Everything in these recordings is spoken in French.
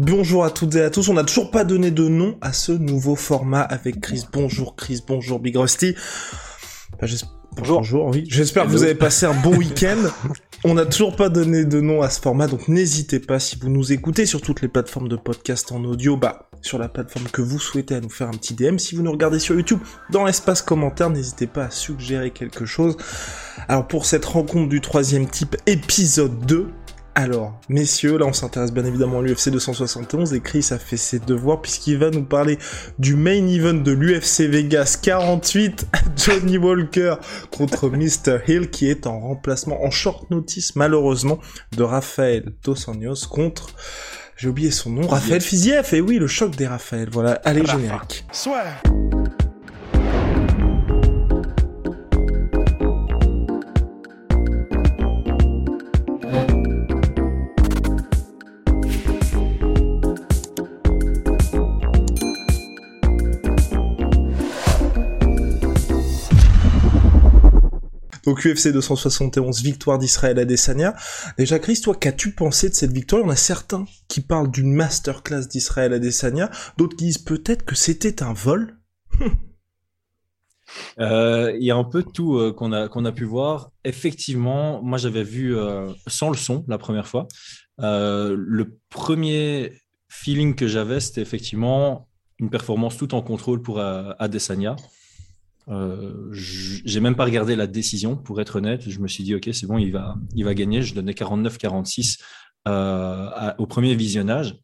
Bonjour à toutes et à tous. On n'a toujours pas donné de nom à ce nouveau format avec Chris. Bonjour Chris, bonjour Big Rusty. Bah, Bonjour. Bonjour, oui. J'espère que vous avez passé un bon week-end. On n'a toujours pas donné de nom à ce format, donc n'hésitez pas si vous nous écoutez sur toutes les plateformes de podcast en audio, bah sur la plateforme que vous souhaitez à nous faire un petit DM. Si vous nous regardez sur YouTube, dans l'espace commentaire, n'hésitez pas à suggérer quelque chose. Alors pour cette rencontre du troisième type, épisode 2, alors, messieurs, là on s'intéresse bien évidemment à l'UFC 271 et Chris a fait ses devoirs puisqu'il va nous parler du main event de l'UFC Vegas 48, Johnny Walker contre Mr. Hill qui est en remplacement en short notice malheureusement de Raphaël Dos Anjos contre, j'ai oublié son nom, Raphaël Fiziev, et oui le choc des Raphaël, voilà, allez générique. Donc UFC 271, victoire d'Israël Adesanya. Déjà Chris, toi qu'as-tu pensé de cette victoire? Il y en a certains qui parlent d'une masterclass d'Israël Adesanya, d'autres qui disent peut-être que c'était un vol. Euh, il y a un peu de tout euh, qu'on a, a pu voir. Effectivement, moi j'avais vu euh, sans le son la première fois. Le premier feeling que j'avais, c'était effectivement une performance tout en contrôle pour Adesanya. Euh, j'ai même pas regardé la décision, pour être honnête. Je me suis dit, OK, c'est bon, il va, il va gagner. Je donnais 49-46 euh, au premier visionnage.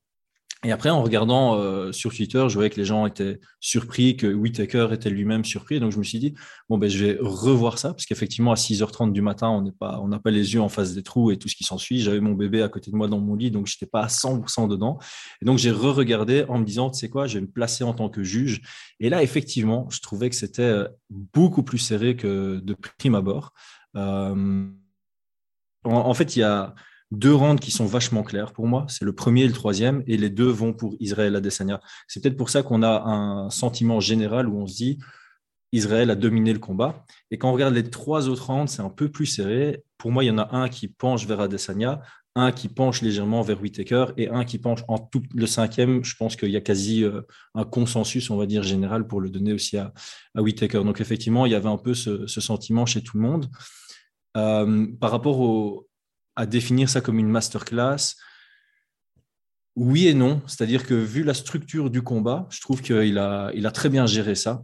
Et après, en regardant euh, sur Twitter, je voyais que les gens étaient surpris, que Whitaker était lui-même surpris. Donc, je me suis dit, bon, ben, je vais revoir ça, parce qu'effectivement, à 6h30 du matin, on on n'a pas les yeux en face des trous et tout ce qui s'ensuit. J'avais mon bébé à côté de moi dans mon lit, donc je n'étais pas à 100% dedans. Et donc, j'ai re-regardé en me disant, tu sais quoi, je vais me placer en tant que juge. Et là, effectivement, je trouvais que c'était euh, beaucoup plus serré que de prime abord. Euh, en fait, il y a deux rounds qui sont vachement clairs pour moi. C'est le premier et le troisième, et les deux vont pour Israël Adesanya. C'est peut-être pour ça qu'on a un sentiment général où on se dit Israël a dominé le combat. Et quand on regarde les trois autres rounds, c'est un peu plus serré. Pour moi, il y en a un qui penche vers Adesanya, un qui penche légèrement vers Whitaker et un qui penche en tout le cinquième. Je pense qu'il y a quasi euh, un consensus, on va dire, général pour le donner aussi à, à Whitaker. Donc, effectivement, il y avait un peu ce, sentiment chez tout le monde. Euh, par rapport au, à définir ça comme une masterclass, oui et non. C'est-à-dire que vu la structure du combat, je trouve qu'il a, a très bien géré ça.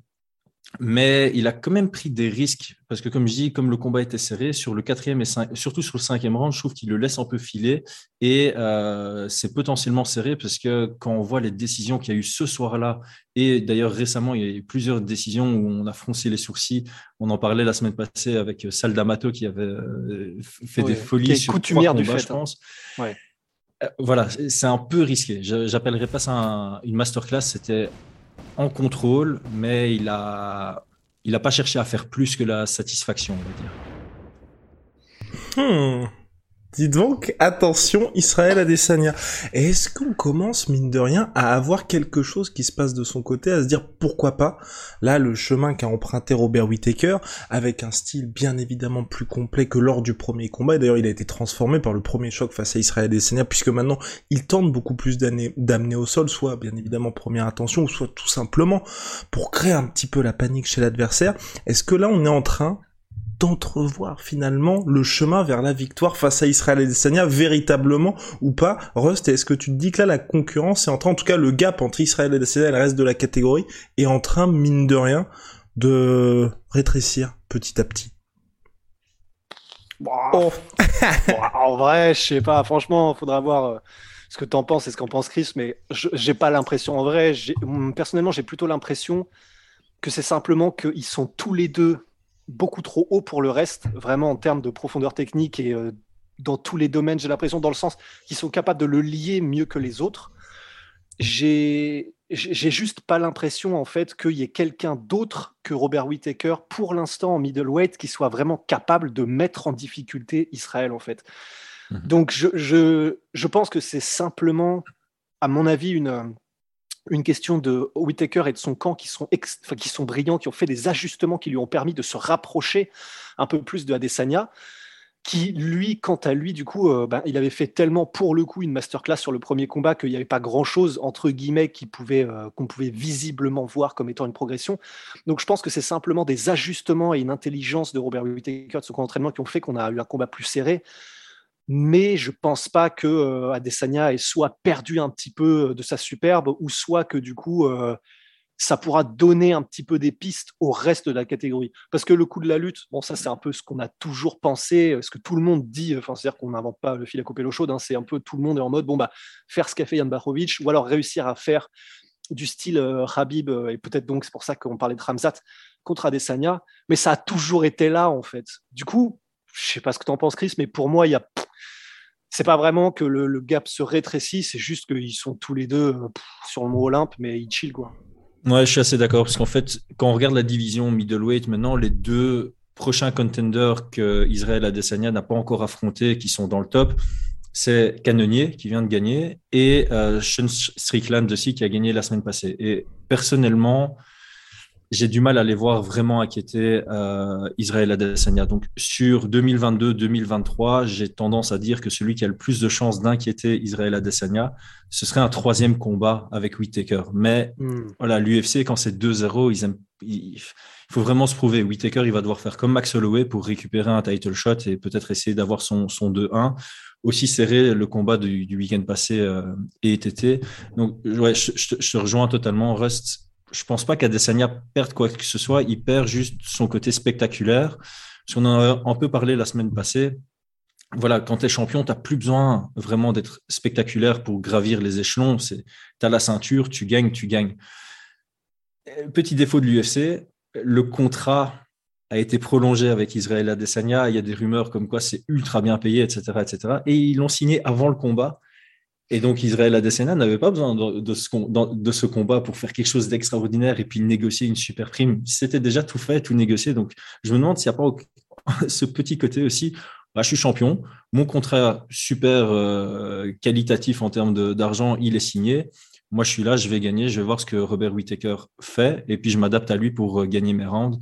Mais il a quand même pris des risques parce que, comme je dis, comme le combat était serré sur le quatrième et cinq, surtout sur le cinquième round, je trouve qu'il le laisse un peu filer et euh, c'est potentiellement serré parce que quand on voit les décisions qu'il y a eu ce soir-là et d'ailleurs récemment, il y a eu plusieurs décisions où on a froncé les sourcils. On en parlait la semaine passée avec Sal D'Amato qui avait euh, fait des folies qui est sur coutumière trois du combats, fait, je hein. pense. Ouais. Euh, Voilà, c'est un peu risqué. Je- J'appellerais pas ça un- une masterclass. C'était en contrôle, mais il a, il a pas cherché à faire plus que la satisfaction, on va dire. Hmm. Dis donc, attention, Israël Adesanya. Et est-ce qu'on commence, mine de rien, à avoir quelque chose qui se passe de son côté, à se dire pourquoi pas, là, le chemin qu'a emprunté Robert Whittaker, avec un style bien évidemment plus complet que lors du premier combat, et d'ailleurs il a été transformé par le premier choc face à Israël Adesanya, puisque maintenant il tente beaucoup plus d'amener au sol, soit bien évidemment première attention, ou soit tout simplement pour créer un petit peu la panique chez l'adversaire. Est-ce que là on est en train d'entrevoir finalement le chemin vers la victoire face à Israël Adesanya véritablement ou pas Rust, est-ce que tu te dis que là la concurrence est en train, en tout cas le gap entre Israël Adesanya et le reste de la catégorie est en train, mine de rien, de rétrécir petit à petit? Oh. en vrai, je sais pas. Franchement, faudra voir euh, ce que t'en penses et ce qu'en pense Chris, mais je- j'ai pas l'impression. En vrai, j'ai- personnellement, j'ai plutôt l'impression que c'est simplement qu'ils sont tous les deux beaucoup trop hauts pour le reste, vraiment en termes de profondeur technique et euh, dans tous les domaines, j'ai l'impression, dans le sens qu'ils sont capables de le lier mieux que les autres. J'ai j'ai juste pas l'impression en fait qu'il y ait quelqu'un d'autre que Robert Whittaker pour l'instant en middleweight qui soit vraiment capable de mettre en difficulté Israël en fait. Mhm. Donc je, je, je, pense que c'est simplement, à mon avis, une, une question de Whittaker et de son camp qui sont, qui sont brillants, qui ont fait des ajustements qui lui ont permis de se rapprocher un peu plus de Adesanya qui, lui, quant à lui, du coup, euh, ben, il avait fait tellement pour le coup une masterclass sur le premier combat qu'il n'y avait pas grand-chose, entre guillemets, qui pouvait, euh, qu'on pouvait visiblement voir comme étant une progression. Donc je pense que c'est simplement des ajustements et une intelligence de Robert Whittaker, de son entraînement, qui ont fait qu'on a eu un combat plus serré. Mais je pense pas que euh, Adesanya ait soit perdu un petit peu de sa superbe, ou soit que du coup ça pourra donner un petit peu des pistes au reste de la catégorie. Parce que le coup de la lutte, bon, ça c'est un peu ce qu'on a toujours pensé, ce que tout le monde dit, enfin, c'est-à-dire qu'on n'invente pas le fil à couper l'eau chaude, hein, c'est un peu tout le monde est en mode, bon, bah, faire ce qu'a fait Jan ou alors réussir à faire du style euh, Habib, euh, et peut-être donc c'est pour ça qu'on parlait de Ramzat contre Adesanya, mais ça a toujours été là en fait. Du coup, je sais pas ce que tu en penses Chris, mais pour moi, il y a c'est pas vraiment que le, gap se rétrécit, c'est juste qu'ils sont tous les deux euh, sur le mot Olympe, mais ils chill quoi. Ouais, je suis assez d'accord parce qu'en fait, quand on regarde la division middleweight, maintenant, les deux prochains contenders que Israël Adesanya n'a pas encore affrontés, qui sont dans le top, c'est Canonier qui vient de gagner et euh, Sean Strickland aussi qui a gagné la semaine passée. Et personnellement, j'ai du mal à les voir vraiment inquiéter euh, Israël Adesanya. Donc sur 2022-2023, j'ai tendance à dire que celui qui a le plus de chances d'inquiéter Israël Adesanya, ce serait un troisième combat avec Whittaker. Mais hmm. voilà, l'UFC quand c'est 2-0, ils aiment, il faut vraiment se prouver. Whittaker, il va devoir faire comme Max Holloway pour récupérer un title shot et peut-être essayer d'avoir son, son 2-1 aussi serré le combat du, du week-end passé euh, et été. Donc, ouais, je, je, je, te rejoins totalement. Reste je pense pas qu'Adesanya perde quoi que ce soit. Il perd juste son côté spectaculaire. Parce qu'on en a un peu parlé la semaine passée. Voilà, quand tu es champion, tu n'as plus besoin vraiment d'être spectaculaire pour gravir les échelons. Tu as la ceinture, tu gagnes, tu gagnes. Petit défaut de l'UFC, le contrat a été prolongé avec Israël Adesanya. Il y a des rumeurs comme quoi c'est ultra bien payé, etc., etc. Et ils l'ont signé avant le combat. Et donc Israël Adesanya n'avait pas besoin de, ce, combat pour faire quelque chose d'extraordinaire et puis négocier une super prime. C'était déjà tout fait, tout négocié. Donc je me demande s'il n'y a pas ce petit côté aussi. Bah, je suis champion, mon contrat super euh, qualitatif en termes d'argent, il est signé. Moi, je suis là, je vais gagner, je vais voir ce que Robert Whittaker fait et puis je m'adapte à lui pour euh, gagner mes rounds.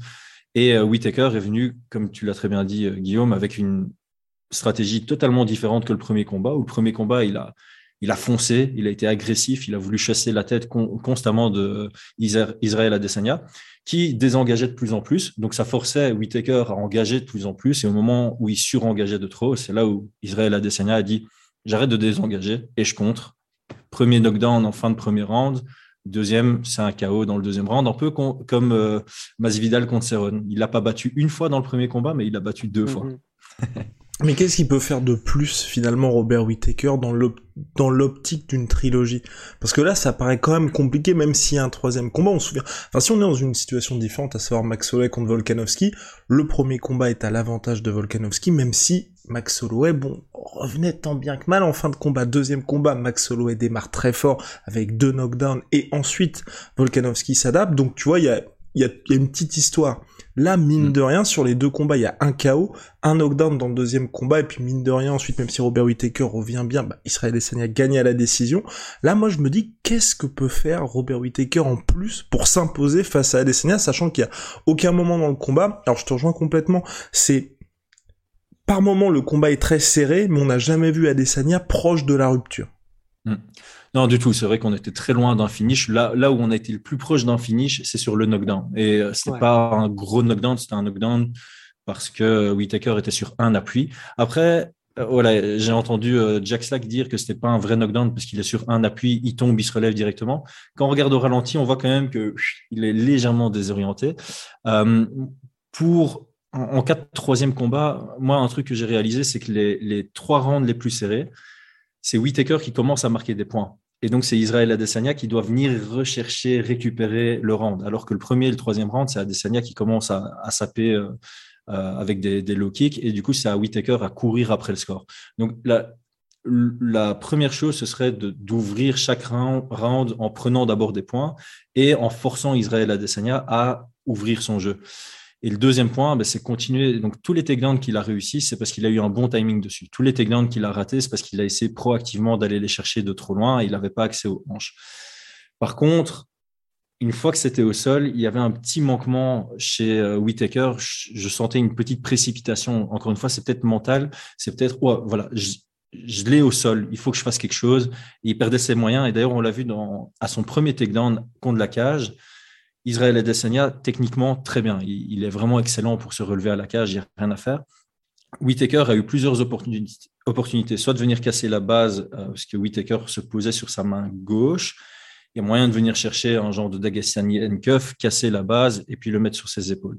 Et euh, Whittaker est venu, comme tu l'as très bien dit, Guillaume, avec une stratégie totalement différente que le premier combat. Où le premier combat, il a, il a foncé, il a été agressif, il a voulu chasser la tête constamment de Israël Adesanya, qui désengageait de plus en plus. Donc ça forçait Whitaker à engager de plus en plus. Et au moment où il surengageait de trop, c'est là où Israël Adesanya a dit j'arrête de désengager et je contre. Premier knockdown en fin de premier round. Deuxième, c'est un chaos dans le deuxième round, un peu comme euh, Masvidal contre Cerrone. Il l'a pas battu une fois dans le premier combat, mais il l'a battu deux fois. Mais qu'est-ce qu'il peut faire de plus finalement Robert Whittaker dans l'optique d'une trilogie? Parce que là ça paraît quand même compliqué même s'il y a un troisième combat, on se souvient. Enfin si on est dans une situation différente, à savoir Max Holloway contre Volkanovski, le premier combat est à l'avantage de Volkanovski, même si Max Holloway, bon, revenait tant bien que mal en fin de combat. Deuxième combat, Max Holloway démarre très fort avec deux knockdowns et ensuite Volkanovski s'adapte. Donc tu vois, il y a une petite histoire Là, mine mm. de rien, sur les deux combats, il y a un KO, un knockdown dans le deuxième combat, et puis mine de rien, ensuite, même si Robert Whittaker revient bien, bah, Israël Adesanya gagne à la décision. Là, moi, je me dis, qu'est-ce que peut faire Robert Whittaker en plus pour s'imposer face à Adesanya, sachant qu'il y a aucun moment dans le combat, alors je te rejoins complètement, c'est par moment, le combat est très serré, mais on n'a jamais vu Adesanya proche de la rupture. Mm. Non, du tout. C'est vrai qu'on était très loin d'un finish. Là, là où on a été le plus proche d'un finish, c'est sur le knockdown. Et euh, ce n'est pas un gros knockdown, c'était un knockdown parce que Whitaker était sur un appui. Après, euh, voilà, j'ai entendu euh, Jack Slack dire que c'était pas un vrai knockdown parce qu'il est sur un appui, il tombe, il se relève directement. Quand on regarde au ralenti, on voit quand même que il est légèrement désorienté. pour en, cas de troisième combat, moi, un truc que j'ai réalisé, c'est que les, les trois rounds les plus serrés, c'est Whitaker qui commence à marquer des points. Et donc, c'est Israël Adesanya qui doit venir rechercher, récupérer le round. Alors que le premier et le troisième round, c'est Adesanya qui commence à, saper euh, avec des, low kicks. Et du coup, c'est à Whitaker à courir après le score. Donc, la, la première chose, ce serait d'ouvrir chaque round, en prenant d'abord des points et en forçant Israël Adesanya à ouvrir son jeu. Et le deuxième point, ben, c'est continuer. Donc, tous les takedowns qu'il a réussi, c'est parce qu'il a eu un bon timing dessus. Tous les takedowns qu'il a ratés, c'est parce qu'il a essayé proactivement d'aller les chercher de trop loin et il n'avait pas accès aux hanches. Par contre, une fois que c'était au sol, il y avait un petit manquement chez euh, Whitaker. Je, sentais une petite précipitation. Encore une fois, c'est peut-être mental. C'est peut-être, voilà, je l'ai au sol, il faut que je fasse quelque chose. il perdait ses moyens. Et d'ailleurs, on l'a vu à son premier takedown contre la cage. Israël Adesanya, techniquement, très bien. Il, est vraiment excellent pour se relever à la cage, il n'y a rien à faire. Whitaker a eu plusieurs opportunités, soit de venir casser la base, euh, parce que Whitaker se posait sur sa main gauche. Il y a moyen de venir chercher un genre de Dagestani handcuff, casser la base et puis le mettre sur ses épaules.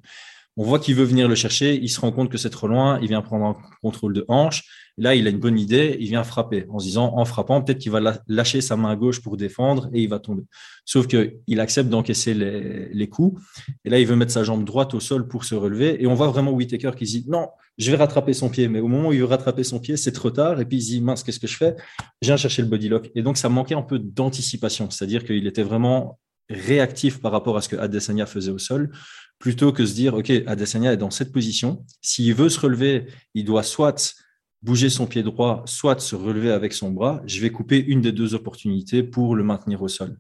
On voit qu'il veut venir le chercher, il se rend compte que c'est trop loin, il vient prendre un contrôle de hanche. Là, il a une bonne idée, il vient frapper en se disant, en frappant, peut-être qu'il va lâcher sa main gauche pour défendre et il va tomber. Sauf qu'il accepte d'encaisser les, coups. Et là, il veut mettre sa jambe droite au sol pour se relever. Et on voit vraiment Whitaker qui dit, non, je vais rattraper son pied. Mais au moment où il veut rattraper son pied, c'est trop tard. Et puis il dit, mince, qu'est-ce que je fais? Je viens chercher le body lock. Et donc, ça manquait un peu d'anticipation. C'est-à-dire qu'il était vraiment réactif par rapport à ce que Adesanya faisait au sol plutôt que se dire, OK, Adesanya est dans cette position. S'il veut se relever, il doit soit bouger son pied droit, soit se relever avec son bras. Je vais couper une des deux opportunités pour le maintenir au sol.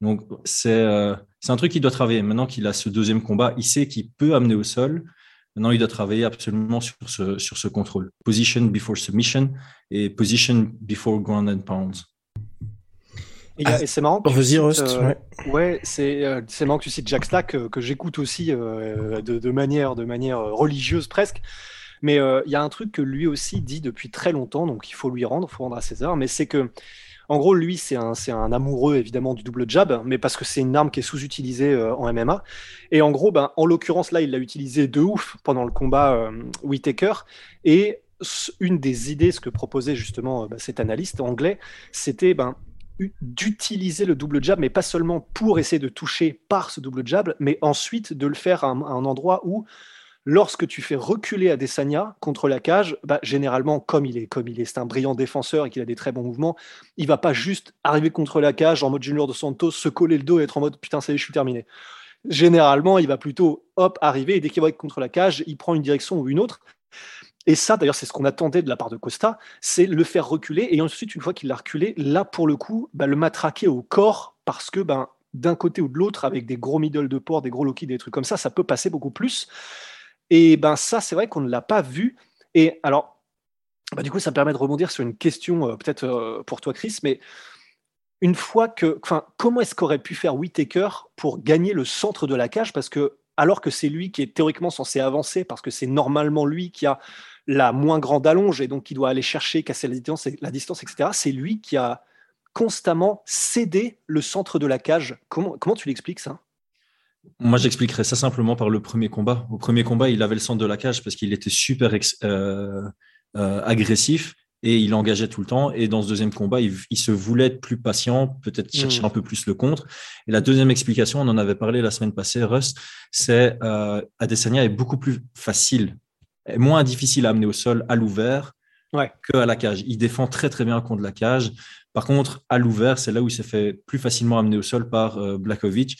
Donc, c'est euh, un truc qu'il doit travailler. Maintenant qu'il a ce deuxième combat, il sait qu'il peut amener au sol. Maintenant, il doit travailler absolument sur ce, sur ce contrôle. Position before submission et position before ground and pounds. Ah, et, c'est marrant. Que Vas-y, Rust. Euh, ouais, c'est euh, c'est marrant que tu cites Jack Slack, euh, que, j'écoute aussi de, de, manière, de manière religieuse presque. Mais il y a un truc que lui aussi dit depuis très longtemps, donc il faut lui rendre, il faut rendre à César, mais c'est que, en gros, lui, c'est un, un amoureux évidemment du double jab, mais parce que c'est une arme qui est sous-utilisée en MMA. Et en gros, ben, en l'occurrence, là, il l'a utilisé de ouf pendant le combat Whitaker. Et une des idées, ce que proposait justement bah, cet analyste anglais, c'était ben, d'utiliser le double jab, mais pas seulement pour essayer de toucher par ce double jab, mais ensuite de le faire à un, endroit où, lorsque tu fais reculer Adesanya contre la cage, bah, généralement, comme il est, comme il est, c'est un brillant défenseur et qu'il a des très bons mouvements, il va pas juste arriver contre la cage en mode Junior de Santos, se coller le dos et être en mode putain, ça je suis terminé. Généralement, il va plutôt hop arriver et dès qu'il va être contre la cage, il prend une direction ou une autre. Et ça, d'ailleurs, c'est ce qu'on attendait de la part de Costa, c'est le faire reculer. Et ensuite, une fois qu'il l'a reculé, là, pour le coup, bah, le matraquer au corps, parce que ben, d'un côté ou de l'autre, avec des gros middle de port, des gros low des trucs comme ça, ça peut passer beaucoup plus. Et ben ça, c'est vrai qu'on ne l'a pas vu. Et alors, bah, du coup, ça permet de rebondir sur une question, euh, peut-être euh, pour toi, Chris, mais une fois que, comment est-ce qu'aurait pu faire Whitaker pour gagner le centre de la cage? Parce que alors que c'est lui qui est théoriquement censé avancer, parce que c'est normalement lui qui a la moins grande allonge et donc qui doit aller chercher, casser la distance, etc. C'est lui qui a constamment cédé le centre de la cage. Comment, comment tu l'expliques ça? Moi, j'expliquerais ça simplement par le premier combat. Au premier combat, il avait le centre de la cage parce qu'il était super euh, euh, agressif et il engageait tout le temps. Et dans ce deuxième combat, il, se voulait être plus patient, peut-être chercher hmm. un peu plus le contre. Et la deuxième explication, on en avait parlé la semaine passée, Russ, c'est euh, Adesanya est beaucoup plus facile moins difficile à amener au sol à l'ouvert ouais. que à la cage. Il défend très très bien contre la cage. Par contre, à l'ouvert, c'est là où il s'est fait plus facilement amener au sol par euh, Blakovic,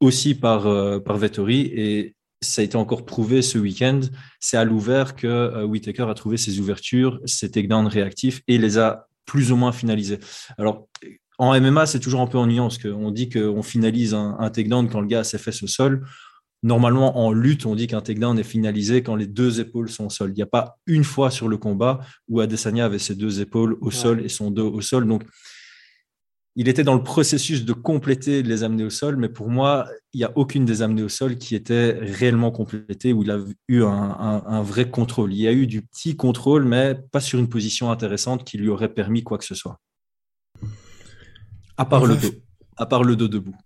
aussi par, euh, par Vettori. Et ça a été encore prouvé ce week-end. C'est à l'ouvert que euh, Whitaker a trouvé ses ouvertures, ses takedowns réactifs et les a plus ou moins finalisés. Alors, en MMA, c'est toujours un peu ennuyant parce qu'on dit qu'on finalise un, un takedown quand le gars a ses fesses au sol. Normalement, en lutte, on dit qu'un takedown est finalisé quand les deux épaules sont au sol. Il n'y a pas une fois sur le combat où Adesanya avait ses deux épaules au sol et son dos au sol. Donc, il était dans le processus de compléter les amener au sol, mais pour moi, il n'y a aucune des amenées au sol qui était réellement complétée, où il a eu un, vrai contrôle. Il y a eu du petit contrôle, mais pas sur une position intéressante qui lui aurait permis quoi que ce soit. À part le dos. À part le dos debout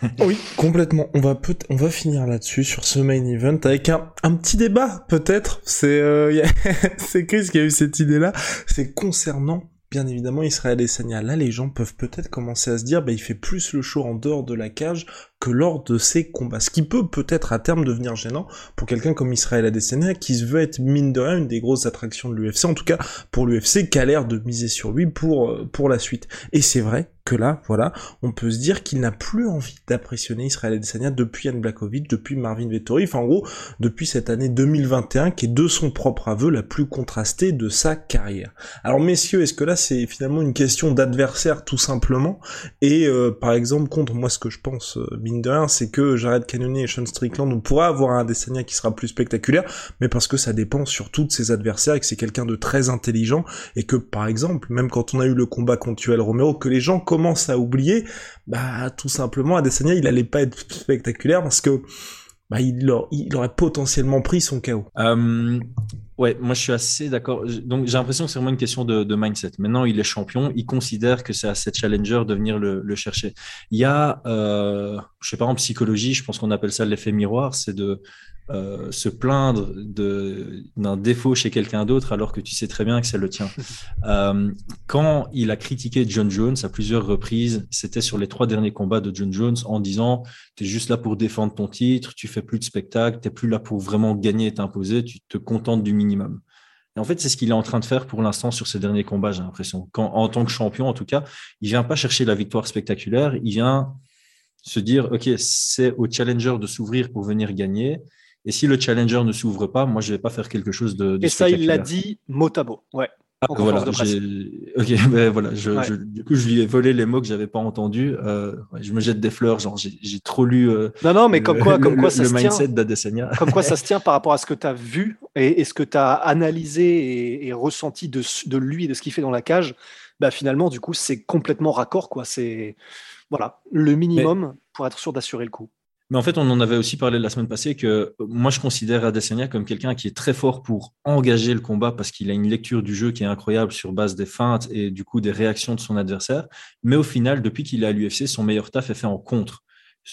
oui, complètement. On va peut on va finir là-dessus sur ce main event avec un, un petit débat peut-être. C'est euh, c'est Chris qui a eu cette idée-là. C'est concernant bien évidemment Israël et Sanya. Là, les gens peuvent peut-être commencer à se dire, bah, il fait plus le show en dehors de la cage que lors de ces combats. Ce qui peut peut-être à terme devenir gênant pour quelqu'un comme Israël Adesanya qui veut être mine de rien une des grosses attractions de l'UFC, en tout cas pour l'UFC qui a l'air de miser sur lui pour, euh, pour la suite. Et c'est vrai que là, voilà, on peut se dire qu'il n'a plus envie d'impressionner Israël Adesanya depuis Yann Blakovic, depuis Marvin Vettori, enfin en gros, depuis cette année 2021 qui est de son propre aveu la plus contrastée de sa carrière. Alors messieurs, est-ce que là c'est finalement une question d'adversaire tout simplement? Et euh, par exemple, contre moi ce que je pense, euh, mine de rien, c'est que Jared Cannonier et Sean Strickland, on pourra avoir un Adesanya qui sera plus spectaculaire, mais parce que ça dépend surtout de ses adversaires et que c'est quelqu'un de très intelligent et que par exemple, même quand on a eu le combat contre Tuel Romero, que les gens commence à oublier, bah tout simplement Adesanya il allait pas être spectaculaire parce que bah, il, aurait potentiellement pris son chaos. Euh, ouais, moi je suis assez d'accord. Donc j'ai l'impression que c'est vraiment une question de, mindset. Maintenant il est champion, il considère que c'est à cette challenger de venir le, chercher. Il y a, euh, je sais pas en psychologie, je pense qu'on appelle ça l'effet miroir, c'est de euh, se plaindre d'un défaut chez quelqu'un d'autre alors que tu sais très bien que c'est le tien. Euh, quand il a critiqué John Jones à plusieurs reprises, c'était sur les trois derniers combats de John Jones en disant tu es juste là pour défendre ton titre, tu fais plus de spectacle, tu plus là pour vraiment gagner et t'imposer, tu te contentes du minimum. Et en fait, c'est ce qu'il est en train de faire pour l'instant sur ces derniers combats, j'ai l'impression. En tant que champion, en tout cas, il vient pas chercher la victoire spectaculaire, il vient se dire, OK, c'est au challenger de s'ouvrir pour venir gagner. Et si le challenger ne s'ouvre pas, moi, je ne vais pas faire quelque chose de. et ça, il l'a dit mot à mot. Ouais. Ah, voilà, ben voilà, je, du coup, je lui ai volé les mots que j'avais pas entendus. Euh, je me jette des fleurs, genre j'ai trop lu. Euh, non, non, mais comme quoi, comme quoi ça le se mindset tient. Comme quoi ça se tient par rapport à ce que tu as vu et, ce que tu as analysé et, ressenti de, de, lui et de ce qu'il fait dans la cage. Bah, finalement, du coup, c'est complètement raccord, quoi. C'est voilà, le minimum pour être sûr d'assurer le coup. Mais en fait, on en avait aussi parlé la semaine passée que euh, moi, je considère Adesanya comme quelqu'un qui est très fort pour engager le combat parce qu'il a une lecture du jeu qui est incroyable sur base des feintes et du coup des réactions de son adversaire. Mais au final, depuis qu'il est à l'UFC, son meilleur taf est fait en contre.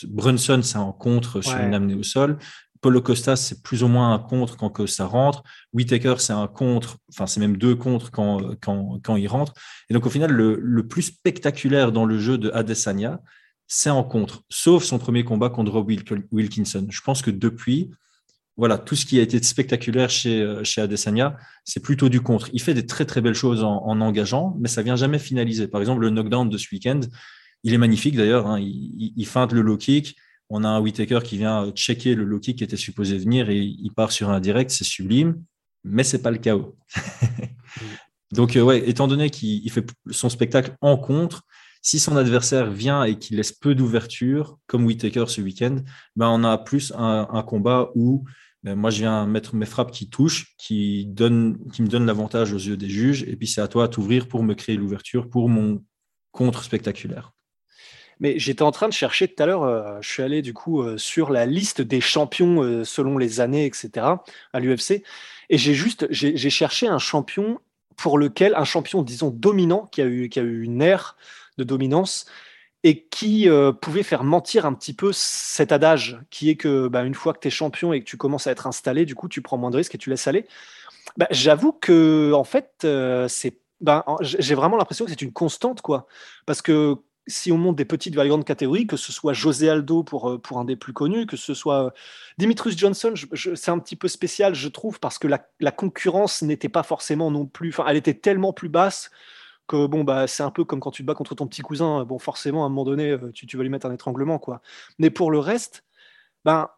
Brunson, c'est en contre sur une amenée au sol. Paulo Costa, c'est plus ou moins un contre quand ça rentre. Whitaker, c'est un contre, enfin, c'est même deux contre quand, quand, quand il rentre. Et donc, au final, le, le plus spectaculaire dans le jeu de Adesanya, c'est en contre, sauf son premier combat contre Rob Wilkinson. Je pense que depuis, voilà, tout ce qui a été spectaculaire chez, euh, chez Adesanya, c'est plutôt du contre. Il fait des très très belles choses en, engageant, mais ça vient jamais finaliser. Par exemple, le knockdown de ce week-end, il est magnifique d'ailleurs. Hein. il, feinte le low kick. On a un Whitaker qui vient checker le low kick qui était supposé venir et il part sur un direct. C'est sublime, mais c'est pas le chaos. Donc, euh, ouais, étant donné qu'il fait son spectacle en contre, si son adversaire vient et qu'il laisse peu d'ouverture, comme Whitaker ce week-end, ben on a plus un, combat où ben moi je viens mettre mes frappes qui touchent, qui, me donnent l'avantage aux yeux des juges, et puis c'est à toi de t'ouvrir pour me créer l'ouverture pour mon contre spectaculaire. Mais j'étais en train de chercher tout à l'heure, euh, je suis allé du coup euh, sur la liste des champions euh, selon les années, etc., à l'UFC, et j'ai juste, cherché un champion pour lequel, un champion, disons, dominant, qui a eu, qui a eu une ère de dominance et qui euh, pouvait faire mentir un petit peu cet adage qui est que bah, une fois que tu es champion et que tu commences à être installé, du coup, tu prends moins de risques et tu laisses aller. Bah, j'avoue que, en fait, euh, c'est, bah, j'ai vraiment l'impression que c'est une constante, quoi. Parce que si on monte des petites variantes catégories, que ce soit José Aldo pour, euh, pour un des plus connus, que ce soit Dimitrius Johnson, c'est un petit peu spécial, je trouve, parce que la, la concurrence n'était pas forcément non plus, elle était tellement plus basse que bon bah c'est un peu comme quand tu te bats contre ton petit cousin bon forcément à un moment donné euh, tu, tu vas lui mettre un étranglement quoi. Mais pour le reste ben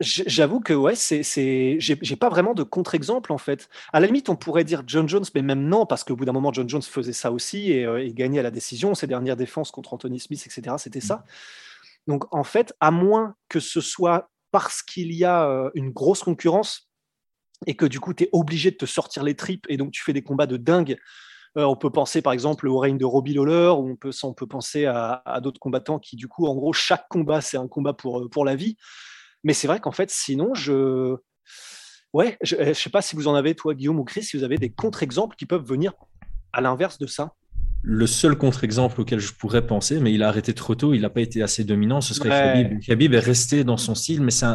j'avoue que ouais c'est c'est j'ai pas vraiment de contre-exemple en fait. À la limite on pourrait dire John Jones mais même non parce qu'au bout d'un moment John Jones faisait ça aussi et, euh, gagnait à la décision ses dernières défenses contre Anthony Smith etc c'était ça. Mmh. donc en fait à moins que ce soit parce qu'il y a euh, une grosse concurrence et que du coup tu es obligé de te sortir les tripes et donc tu fais des combats de dingue euh, on peut penser par exemple au règne de Robbie Lawler, ou on peut, on peut penser à, d'autres combattants qui, du coup, en gros, chaque combat, c'est un combat pour, euh, pour la vie. Mais c'est vrai qu'en fait, sinon, je. Ouais, je ne sais pas si vous en avez, toi, Guillaume ou Chris, si vous avez des contre-exemples qui peuvent venir à l'inverse de ça. Le seul contre-exemple auquel je pourrais penser, mais il a arrêté trop tôt, il n'a pas été assez dominant, ce serait Khabib. Khabib est resté dans son style, mais c'est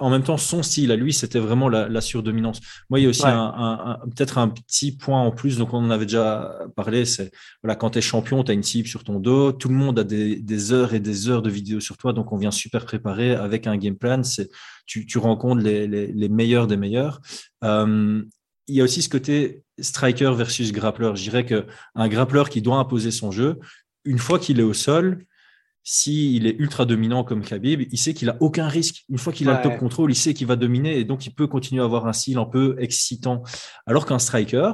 en même temps, son style à lui, c'était vraiment la, surdominance. Moi, il y a aussi un, peut-être un petit point en plus, donc on en avait déjà parlé, c'est voilà, quand tu es champion, tu as une cible sur ton dos, tout le monde a des, heures et des heures de vidéos sur toi, donc on vient super préparé avec un game plan, tu, tu rencontres les, meilleurs des meilleurs. Euh, il y a aussi ce côté striker versus grappler. Je dirais qu'un grappler qui doit imposer son jeu, une fois qu'il est au sol, s'il est ultra dominant comme Khabib, il sait qu'il a aucun risque. Une fois qu'il a le top contrôle, il sait qu'il va dominer et donc il peut continuer à avoir un style un peu excitant. Alors qu'un striker,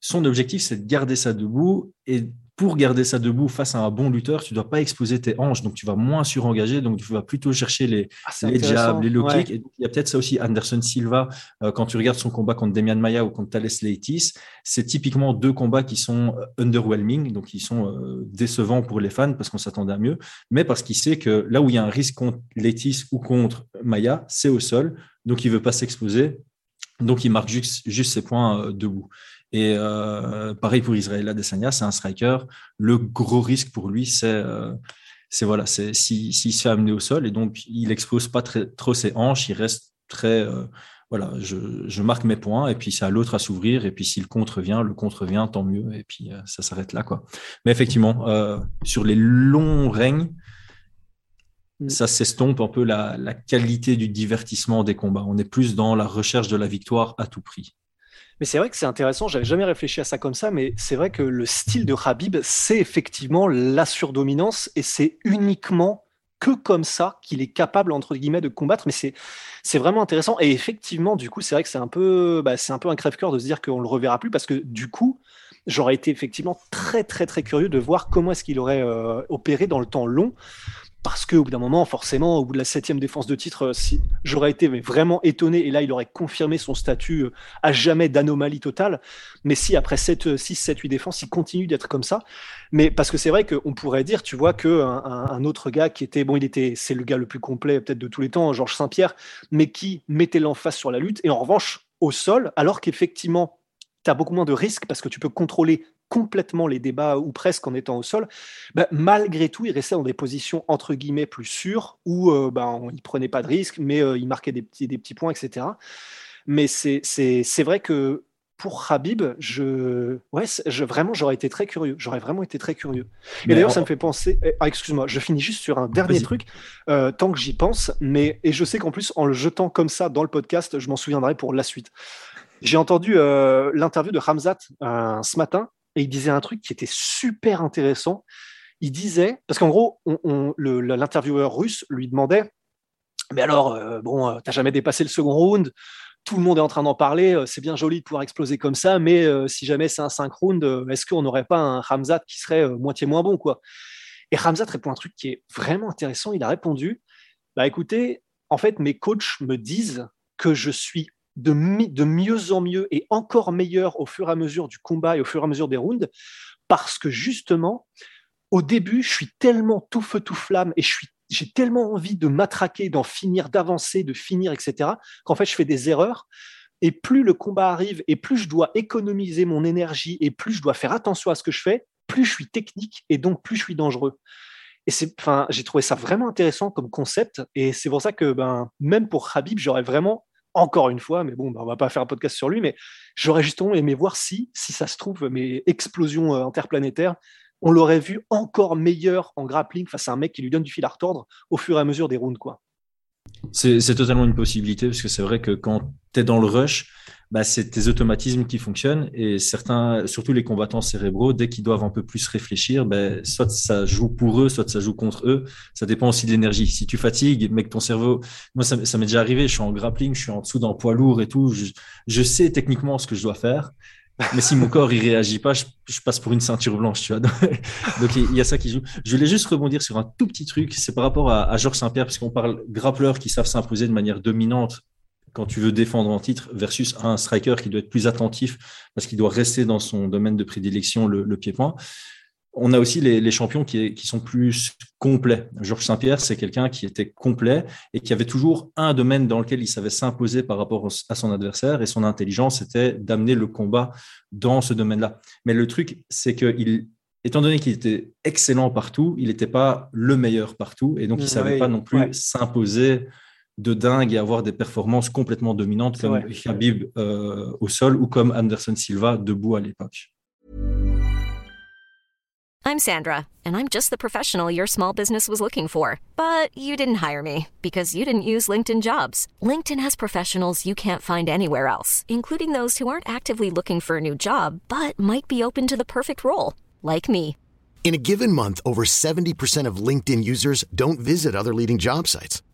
son objectif, c'est de garder ça debout et pour garder ça debout face à un bon lutteur, tu ne dois pas exposer tes hanches, donc tu vas moins surengager, donc tu vas plutôt chercher les, ah, les jabs, les low kicks. Il y a peut-être ça aussi, Anderson Silva, euh, quand tu regardes son combat contre Demian Maya ou contre Thales Leitis, c'est typiquement deux combats qui sont euh, underwhelming, donc qui sont euh, décevants pour les fans parce qu'on s'attendait à mieux, mais parce qu'il sait que là où il y a un risque contre Leitis ou contre Maya, c'est au sol, donc il ne veut pas s'exposer, donc il marque juste, juste ses points debout. Et euh, pareil pour Israël Adesanya, c'est un striker. Le gros risque pour lui, c'est euh, c'est voilà, c'est s'il se fait amener au sol et donc il expose pas très, trop ses hanches, il reste très euh, voilà, je, je, marque mes points et puis c'est à l'autre à s'ouvrir et puis si le contre vient, le contre vient, tant mieux et puis ça s'arrête là quoi. Mais effectivement, sur les longs règnes, mm. ça s'estompe un peu la, la, qualité du divertissement des combats. On est plus dans la recherche de la victoire à tout prix. Mais c'est vrai que c'est intéressant, j'avais jamais réfléchi à ça comme ça, mais c'est vrai que le style de Habib, c'est effectivement la surdominance et c'est uniquement que comme ça qu'il est capable entre guillemets de combattre. Mais c'est vraiment intéressant. Et effectivement du coup c'est vrai que c'est un peu bah, un peu un crève-cœur de se dire qu'on le reverra plus parce que du coup j'aurais été effectivement très très très curieux de voir comment est-ce qu'il aurait euh, opéré dans le temps long parce qu'au bout d'un moment, forcément, au bout de la septième défense de titre, euh, j'aurais été vraiment étonné, et là, il aurait confirmé son statut euh, à jamais d'anomalie totale. Mais si après 7, 6, 7, 8 défenses, il continue d'être comme ça, mais parce que c'est vrai qu'on pourrait dire, tu vois, qu'un un, autre gars qui était, bon, il était, c'est le gars le plus complet peut-être de tous les temps, Georges Saint-Pierre, mais qui mettait l'emphase sur la lutte, et en revanche, au sol, alors qu'effectivement, tu as beaucoup moins de risques parce que tu peux contrôler complètement les débats ou presque en étant au sol, bah, malgré tout, il restait dans des positions entre guillemets plus sûres où euh, bah, il prenait pas de risques, mais euh, il marquait des petits, des petits points, etc. Mais c'est vrai que pour Habib, je, ouais, je, vraiment, j'aurais été très curieux. J'aurais vraiment été très curieux. Et d'ailleurs, ça me fait penser. Eh, ah, excuse-moi, je finis juste sur un dernier truc, euh, tant que j'y pense. Mais et je sais qu'en plus, en le jetant comme ça dans le podcast, je m'en souviendrai pour la suite. J'ai entendu l'interview de Hamzat ce matin et il disait un truc qui était super intéressant. Il disait, parce qu'en gros, l'intervieweur russe lui demandait, mais alors, euh, bon, euh, t'as jamais dépassé le second round, tout le monde est en train d'en parler, euh, c'est bien joli de pouvoir exploser comme ça, mais si jamais c'est un 5 rounds, est-ce qu'on n'aurait pas un Ramzat qui serait moitié moins bon, quoi? Et Ramzat répond un truc qui est vraiment intéressant. Il a répondu, bah écoutez, en fait, mes coachs me disent que je suis de, mieux en mieux et encore meilleur au fur et à mesure du combat et au fur et à mesure des rounds, parce que justement, au début, je suis tellement tout feu, tout flamme et j'ai tellement envie de m'attraquer, d'en finir, d'avancer, de finir, etc., qu'en fait, je fais des erreurs. Et plus le combat arrive, et plus je dois économiser mon énergie, et plus je dois faire attention à ce que je fais, plus je suis technique, et donc plus je suis dangereux. Et c'est, j'ai trouvé ça vraiment intéressant comme concept, et c'est pour ça que, ben, même pour Habib, j'aurais vraiment encore une fois, mais bon, bah, on va pas faire un podcast sur lui, mais j'aurais justement aimé voir si, si ça se trouve, mes explosions euh, interplanétaires, on l'aurait vu encore meilleur en grappling face à un mec qui lui donne du fil à retordre au fur et à mesure des rounds, quoi. C'est totalement une possibilité, parce que c'est vrai que quand tu es dans le rush, bah, c'est tes automatismes qui fonctionnent et certains, surtout les combattants cérébraux, dès qu'ils doivent un peu plus réfléchir, ben, soit ça joue pour eux, soit ça joue contre eux. Ça dépend aussi de l'énergie. Si tu fatigues, que ton cerveau, moi, ça, m'est déjà arrivé, je suis en grappling, je suis en dessous d'un poids lourd et tout, je, sais techniquement ce que je dois faire. Mais si mon corps il réagit pas, je, passe pour une ceinture blanche, tu vois. Donc il y a ça qui joue. Je voulais juste rebondir sur un tout petit truc. C'est par rapport à, à Georges Saint-Pierre, parce qu'on parle grappleurs qui savent s'imposer de manière dominante quand tu veux défendre en titre versus un striker qui doit être plus attentif parce qu'il doit rester dans son domaine de prédilection, le, pied-point. On a aussi les, champions qui, sont plus complets. Georges Saint-Pierre, c'est quelqu'un qui était complet et qui avait toujours un domaine dans lequel il savait s'imposer par rapport à son adversaire et son intelligence était d'amener le combat dans ce domaine-là. Mais le truc, c'est qu'il étant donné qu'il était excellent partout, il n'était pas le meilleur partout et donc il ne savait pas non plus s'imposer de dingue et avoir des performances complètement dominantes comme Khabib euh, au sol ou comme Anderson Silva debout à l'époque. I'm Sandra, and I'm just the professional your small business was looking for. But you didn't hire me because you didn't use LinkedIn jobs. LinkedIn has professionals you can't find anywhere else, including those who aren't actively looking for a new job but might be open to the perfect role, like me. In a given month, over 70% of LinkedIn users don't visit other leading job sites.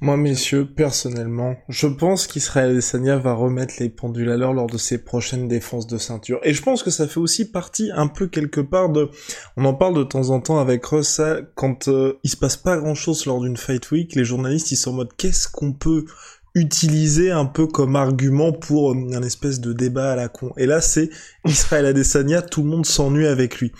Moi, messieurs, personnellement, je pense qu'Israël Adesanya va remettre les pendules à l'heure lors de ses prochaines défenses de ceinture. Et je pense que ça fait aussi partie un peu quelque part de... On en parle de temps en temps avec Russell, quand euh, il se passe pas grand-chose lors d'une Fight Week, les journalistes, ils sont en mode qu'est-ce qu'on peut utilisé un peu comme argument pour euh, un espèce de débat à la con. Et là, c'est Israël Adesanya, tout le monde s'ennuie avec lui.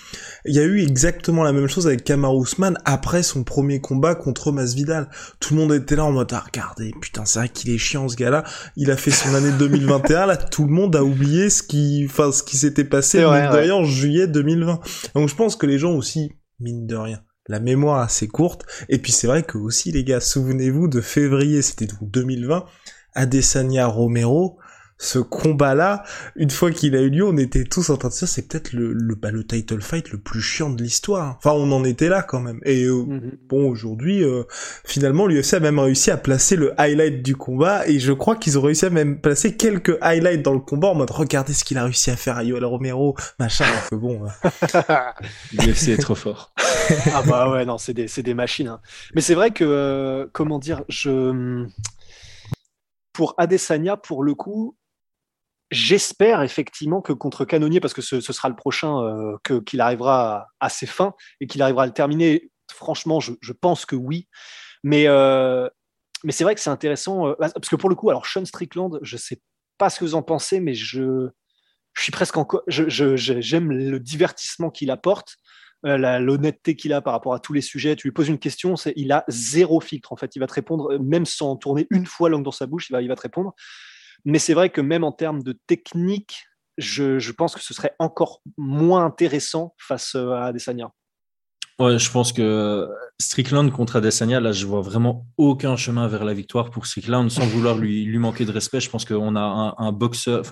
Il y a eu exactement la même chose avec Kamar Ousmane après son premier combat contre Masvidal. Tout le monde était là en mode, ah, regardez, putain, c'est vrai qu'il est chiant ce gars-là. Il a fait son année 2021, là, tout le monde a oublié ce qui, enfin, ce qui s'était passé, en juillet 2020. Donc je pense que les gens aussi, mine de rien, la mémoire assez courte. Et puis c'est vrai que aussi les gars, souvenez-vous de février, c'était donc 2020, Adesanya Romero, ce combat-là, une fois qu'il a eu lieu, on était tous en train de dire c'est peut-être le le, bah, le title fight le plus chiant de l'histoire. Enfin, on en était là quand même. Et euh, mhm. bon, aujourd'hui, euh, finalement, l'UFC a même réussi à placer le highlight du combat, et je crois qu'ils ont réussi à même placer quelques highlights dans le combat en mode regardez ce qu'il a réussi à faire à Yoel Romero, machin. que bon. L'UFC est trop fort. ah bah ouais, non, c'est des c'est des machines. Hein. Mais c'est vrai que euh, comment dire, je pour Adesanya, pour le coup, J'espère effectivement que contre Canonnier, parce que ce, sera le prochain, euh, qu'il arrivera à, ses fins et qu'il arrivera à le terminer. Franchement, je, pense que oui. Mais, euh, mais c'est vrai que c'est intéressant, euh, parce que pour le coup, alors Sean Strickland, je ne sais pas ce que vous en pensez, mais je, je suis presque encore. Je, j'aime le divertissement qu'il apporte, l'honnêteté qu'il a par rapport à tous les sujets. Tu lui poses une question, il a zéro filtre en fait. Il va te répondre, même sans tourner une fois langue dans sa bouche, il va, il va te répondre. Mais c'est vrai que même en termes de technique, je, pense que ce serait encore moins intéressant face euh, à Adesanya. Ouais, je pense que Strickland contre Adesanya, là, je vois vraiment aucun chemin vers la victoire pour Strickland, sans vouloir lui, manquer de respect. Je pense qu'on a un, un boxeur,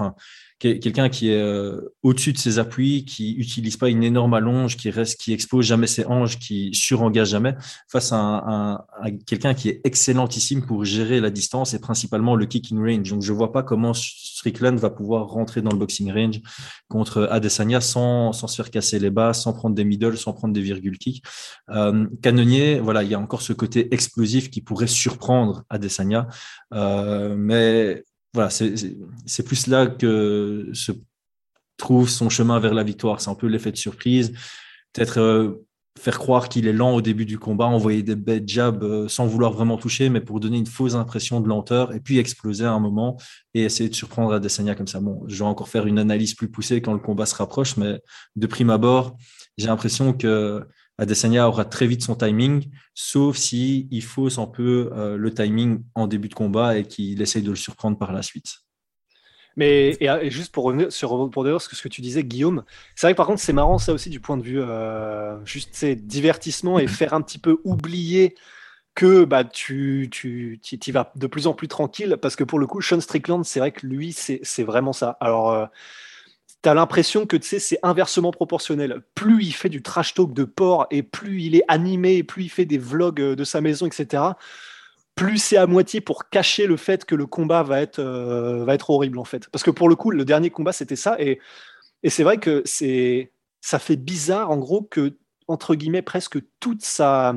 quelqu'un qui est euh, au-dessus de ses appuis, qui utilise pas une énorme allonge, qui reste, qui expose jamais ses hanches, qui surengage jamais, face à, quelqu'un qui est excellentissime pour gérer la distance et principalement le kicking range. Donc je vois pas comment Strickland va pouvoir rentrer dans le boxing range contre Adesanya sans, sans se faire casser les bas, sans prendre des middle, sans prendre des virgules kicks. Euh, Canonnier, voilà, il y a encore ce côté explosif qui pourrait surprendre Adesanya, euh, mais voilà, c'est plus là que se trouve son chemin vers la victoire. C'est un peu l'effet de surprise. Peut-être euh, faire croire qu'il est lent au début du combat, envoyer des bêtes jabs euh, sans vouloir vraiment toucher, mais pour donner une fausse impression de lenteur et puis exploser à un moment et essayer de surprendre Adesanya comme ça. Bon, je vais encore faire une analyse plus poussée quand le combat se rapproche, mais de prime abord, j'ai l'impression que Adesanya aura très vite son timing, sauf si il fausse un peu euh, le timing en début de combat et qu'il essaye de le surprendre par la suite. Mais et, juste pour revenir sur pour ce que, tu disais, Guillaume, c'est vrai que par contre c'est marrant ça aussi du point de vue euh, juste divertissement et faire un petit peu oublier que bah, tu, tu, tu, vas de plus en plus tranquille parce que pour le coup, Sean Strickland, c'est vrai que lui, c'est vraiment ça. Alors, euh, tu as l'impression que c'est inversement proportionnel. Plus il fait du trash talk de porc et plus il est animé, plus il fait des vlogs euh, de sa maison, etc., plus c'est à moitié pour cacher le fait que le combat va être, euh, va être horrible, en fait. Parce que pour le coup, le dernier combat, c'était ça. Et, et c'est vrai que ça fait bizarre, en gros, que, entre guillemets, presque toute sa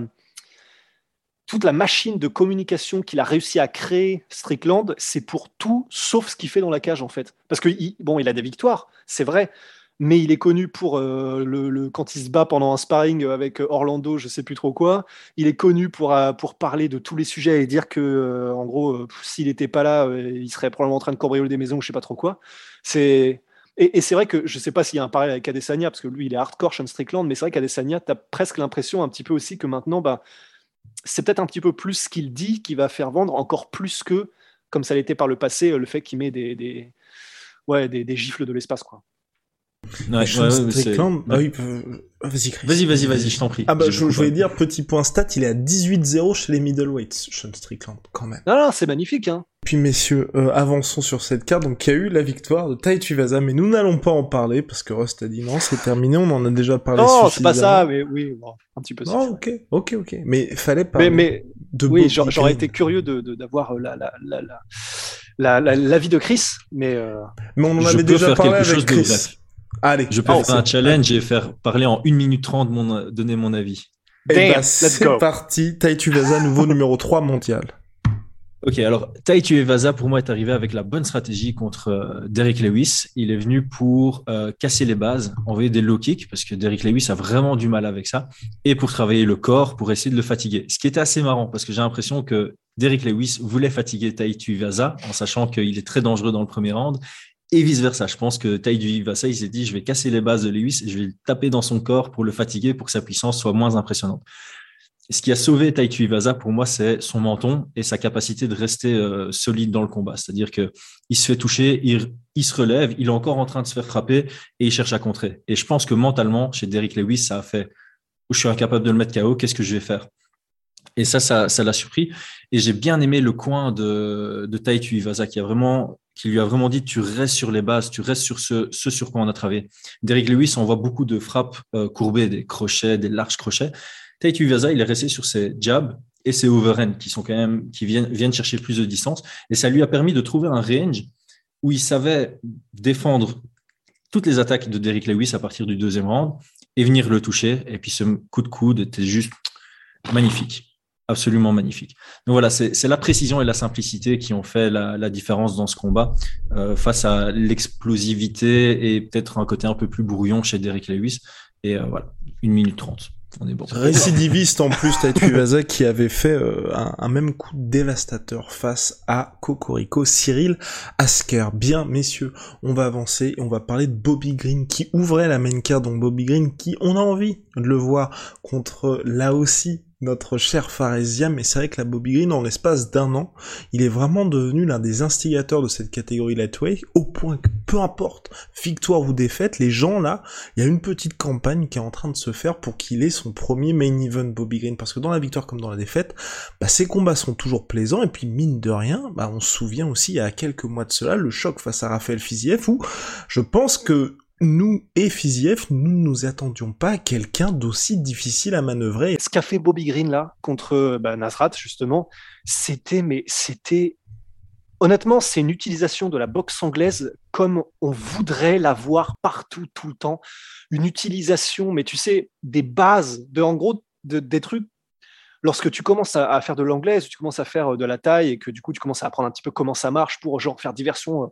toute la machine de communication qu'il a réussi à créer, Strickland, c'est pour tout sauf ce qu'il fait dans la cage en fait. Parce que bon, il a des victoires, c'est vrai, mais il est connu pour euh, le, quand il se bat pendant un sparring avec Orlando, je sais plus trop quoi. Il est connu pour euh, pour parler de tous les sujets et dire que euh, en gros, s'il n'était pas là, il serait probablement en train de cambrioler des maisons, je sais pas trop quoi. C'est et, c'est vrai que je sais pas s'il y a un parallèle avec Adesanya, parce que lui, il est hardcore, Sean Strickland, mais c'est vrai qu'Adesanya, tu as presque l'impression un petit peu aussi que maintenant, bah, c'est peut-être un petit peu plus ce qu'il dit qui va faire vendre encore plus que comme ça l'était par le passé, le fait qu'il met des gifles de l'espace. quoi. Ouais, Strickland, ah oui, vas-y, Vas-y, vas-y, vas-y, je t'en prie. Ah bah, je, voulais dire, petit point stat, il est à 18-0 chez les middleweights, Sean Strickland, quand même. Non, non, c'est magnifique, hein. Puis messieurs, euh, avançons sur cette carte. Donc il y a eu la victoire de Tai Tuivasa, mais nous n'allons pas en parler parce que Rust a dit non, c'est terminé, on en a déjà parlé. Non, c'est pas ça, mais oui, bon, un petit peu. Non, ok, ok, ok. Mais fallait pas. Mais, mais de oui, j'aurais été curieux de d'avoir euh, la, la, la, la, la, la, vie de Chris, mais. Euh... Mais on en avait déjà parlé avec Chris. Allez, je peux faire un challenge et faire parler en 1 minute 30 mon, donner mon avis. Et eh ben, c'est parti. Tai Tuivasa, nouveau numéro 3 mondial. Ok, alors Tai Tuivasa pour moi est arrivé avec la bonne stratégie contre euh, Derek Lewis. Il est venu pour euh, casser les bases, envoyer des low kicks parce que Derek Lewis a vraiment du mal avec ça, et pour travailler le corps, pour essayer de le fatiguer. Ce qui était assez marrant parce que j'ai l'impression que Derek Lewis voulait fatiguer Tai Tuivasa en sachant qu'il est très dangereux dans le premier round et vice versa. Je pense que Tai Tuivasa il s'est dit je vais casser les bases de Lewis, et je vais taper dans son corps pour le fatiguer pour que sa puissance soit moins impressionnante ce qui a sauvé Taito Iwasa, pour moi, c'est son menton et sa capacité de rester euh, solide dans le combat. C'est-à-dire que il se fait toucher, il, se relève, il est encore en train de se faire frapper et il cherche à contrer. Et je pense que mentalement, chez Derrick Lewis, ça a fait je suis incapable de le mettre KO, qu'est-ce que je vais faire? Et ça, ça, l'a surpris. Et j'ai bien aimé le coin de, de Iwasa qui a vraiment qui lui a vraiment dit tu restes sur les bases, tu restes sur ce, sur quoi on a travaillé. Derrick Lewis, on voit beaucoup de frappes euh, courbées, des crochets, des larges crochets. Taitu Vaza, il est resté sur ses jabs et ses overhands qui sont quand même, qui viennent, viennent chercher plus de distance. Et ça lui a permis de trouver un range où il savait défendre toutes les attaques de Derrick Lewis à partir du deuxième round et venir le toucher. Et puis ce coup de coude était juste magnifique. Absolument magnifique. Donc voilà, c'est la précision et la simplicité qui ont fait la, différence dans ce combat euh, face à l'explosivité et peut-être un côté un peu plus brouillon chez Derrick Lewis. Et euh, voilà, une minute trente. On est bon. Récidiviste en plus, Taituvaza qui avait fait euh, un, même coup dévastateur face à Cocorico, Cyril Asker. Bien, messieurs, on va avancer et on va parler de Bobby Green qui ouvrait la main card. Donc Bobby Green qui, on a envie de le voir contre là aussi notre cher Pharésia, mais c'est vrai que la Bobby Green, en l'espace d'un an, il est vraiment devenu l'un des instigateurs de cette catégorie lightweight, au point que peu importe, victoire ou défaite, les gens là, il y a une petite campagne qui est en train de se faire pour qu'il ait son premier main event Bobby Green, parce que dans la victoire comme dans la défaite, bah, ces combats sont toujours plaisants, et puis mine de rien, bah, on se souvient aussi il y a quelques mois de cela, le choc face à Raphaël Fiziev, où je pense que nous et Fiziev, nous ne nous attendions pas à quelqu'un d'aussi difficile à manœuvrer. Ce qu'a fait Bobby Green là contre bah, Nasrat justement, c'était mais c'était honnêtement c'est une utilisation de la boxe anglaise comme on voudrait la voir partout tout le temps, une utilisation mais tu sais des bases de en gros des trucs lorsque tu commences à, faire de l'anglaise, tu commences à faire de la taille et que du coup tu commences à apprendre un petit peu comment ça marche pour genre faire diversion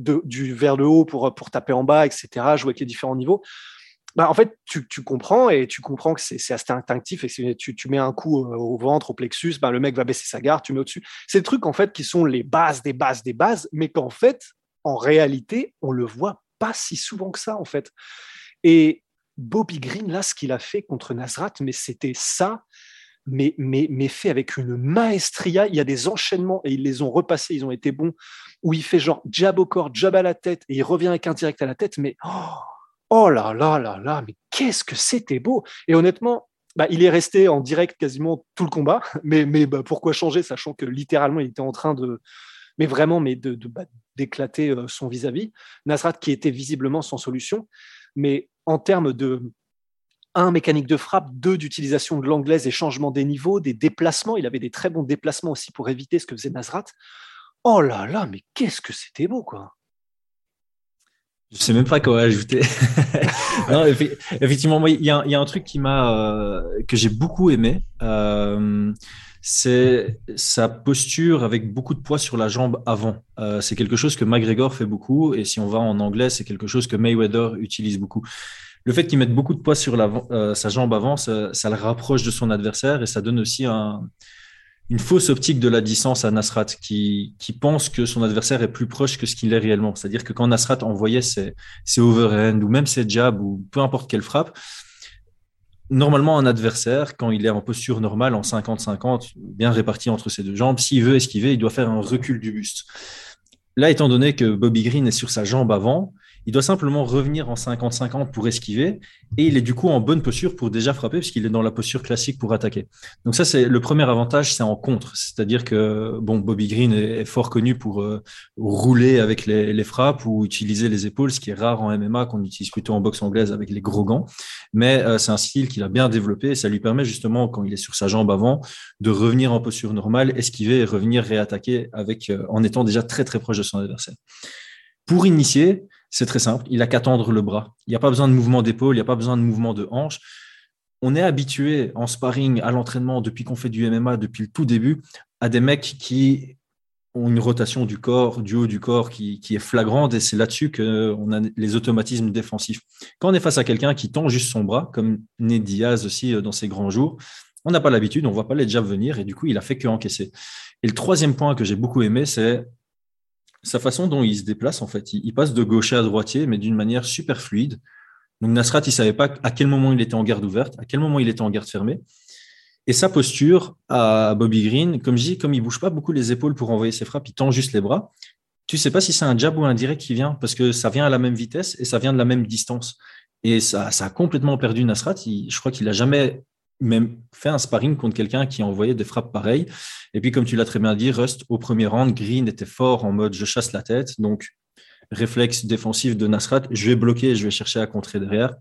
du vers le haut pour, pour taper en bas, etc., jouer avec les différents niveaux. Bah, en fait, tu, comprends et tu comprends que c'est assez instinctif et tu, tu, mets un coup euh, au ventre, au plexus, bah, le mec va baisser sa garde, tu mets au-dessus. C'est des trucs en fait qui sont les bases des bases des bases, mais qu'en fait, en réalité, on le voit pas si souvent que ça en fait. Et Bobby Green, là, ce qu'il a fait contre Nazrat, mais c'était ça, mais, mais, mais fait avec une maestria. Il y a des enchaînements et ils les ont repassés, ils ont été bons, où il fait genre jab au corps, jab à la tête et il revient avec un direct à la tête. Mais oh, oh là là là là, mais qu'est-ce que c'était beau! Et honnêtement, bah, il est resté en direct quasiment tout le combat, mais, mais bah, pourquoi changer, sachant que littéralement il était en train de, mais vraiment, mais de, bah, d'éclater euh, son vis-à-vis. Nasrat qui était visiblement sans solution, mais en termes de un, mécanique de frappe, deux, d'utilisation de l'anglaise et changement des niveaux, des déplacements. Il avait des très bons déplacements aussi pour éviter ce que faisait Nazrat. Oh là là, mais qu'est-ce que c'était beau, quoi! Je sais même pas quoi ajouter. effectivement, il y, a un truc qui m'a euh, que j'ai beaucoup aimé. Euh, c'est sa posture avec beaucoup de poids sur la jambe avant. Euh, c'est quelque chose que McGregor fait beaucoup, et si on va en anglais, c'est quelque chose que Mayweather utilise beaucoup le fait qu'il mette beaucoup de poids sur euh, sa jambe avant, ça, le rapproche de son adversaire et ça donne aussi une fausse optique de la distance à Nasrat qui, pense que son adversaire est plus proche que ce qu'il est réellement. C'est-à-dire que quand Nasrat envoyait ses, ses overhands ou même ses jabs ou peu importe quelle frappe, normalement, un adversaire, quand il est en posture normale, en 50-50, bien réparti entre ses deux jambes, s'il veut esquiver, il doit faire un recul du buste. Là, étant donné que Bobby Green est sur sa jambe avant, il doit simplement revenir en 50-50 pour esquiver et il est du coup en bonne posture pour déjà frapper puisqu'il est dans la posture classique pour attaquer. Donc ça, c'est le premier avantage, c'est en contre. C'est-à-dire que bon, Bobby Green est, fort connu pour euh, rouler avec les, frappes ou utiliser les épaules, ce qui est rare en MMA, qu'on utilise plutôt en boxe anglaise avec les gros gants. Mais euh, c'est un style qu'il a bien développé et ça lui permet justement, quand il est sur sa jambe avant, de revenir en posture normale, esquiver et revenir réattaquer avec, euh, en étant déjà très très proche de son adversaire. Pour initier, c'est très simple. Il a qu'à tendre le bras. Il n'y a pas besoin de mouvement d'épaule, il n'y a pas besoin de mouvement de hanche. On est habitué en sparring, à l'entraînement, depuis qu'on fait du MMA, depuis le tout début, à des mecs qui ont une rotation du corps, du haut du corps qui, est flagrante et c'est là-dessus qu'on a les automatismes défensifs. Quand on est face à quelqu'un qui tend juste son bras, comme Ned Diaz aussi euh, dans ses grands jours, on n'a pas l'habitude, on ne voit pas les jabs venir et du coup, il a fait que encaisser. Et le troisième point que j'ai beaucoup aimé, c'est sa façon dont il se déplace, en fait. Il, passe de gaucher à droitier, mais d'une manière super fluide. Donc Nasrat, il savait pas à quel moment il était en garde ouverte, à quel moment il était en garde fermée. Et sa posture à Bobby Green, comme je dis, comme il bouge pas beaucoup les épaules pour envoyer ses frappes, il tend juste les bras. Tu sais pas si c'est un jab ou un direct qui vient, parce que ça vient à la même vitesse et ça vient de la même distance. Et ça, ça a complètement perdu Nasrat. je crois qu'il a jamais même fait un sparring contre quelqu'un qui envoyait des frappes pareilles. Et puis, comme tu l'as très bien dit, Rust, au premier round, Green était fort en mode je chasse la tête. Donc, réflexe défensif de Nasrat, je vais bloquer, je vais chercher à contrer derrière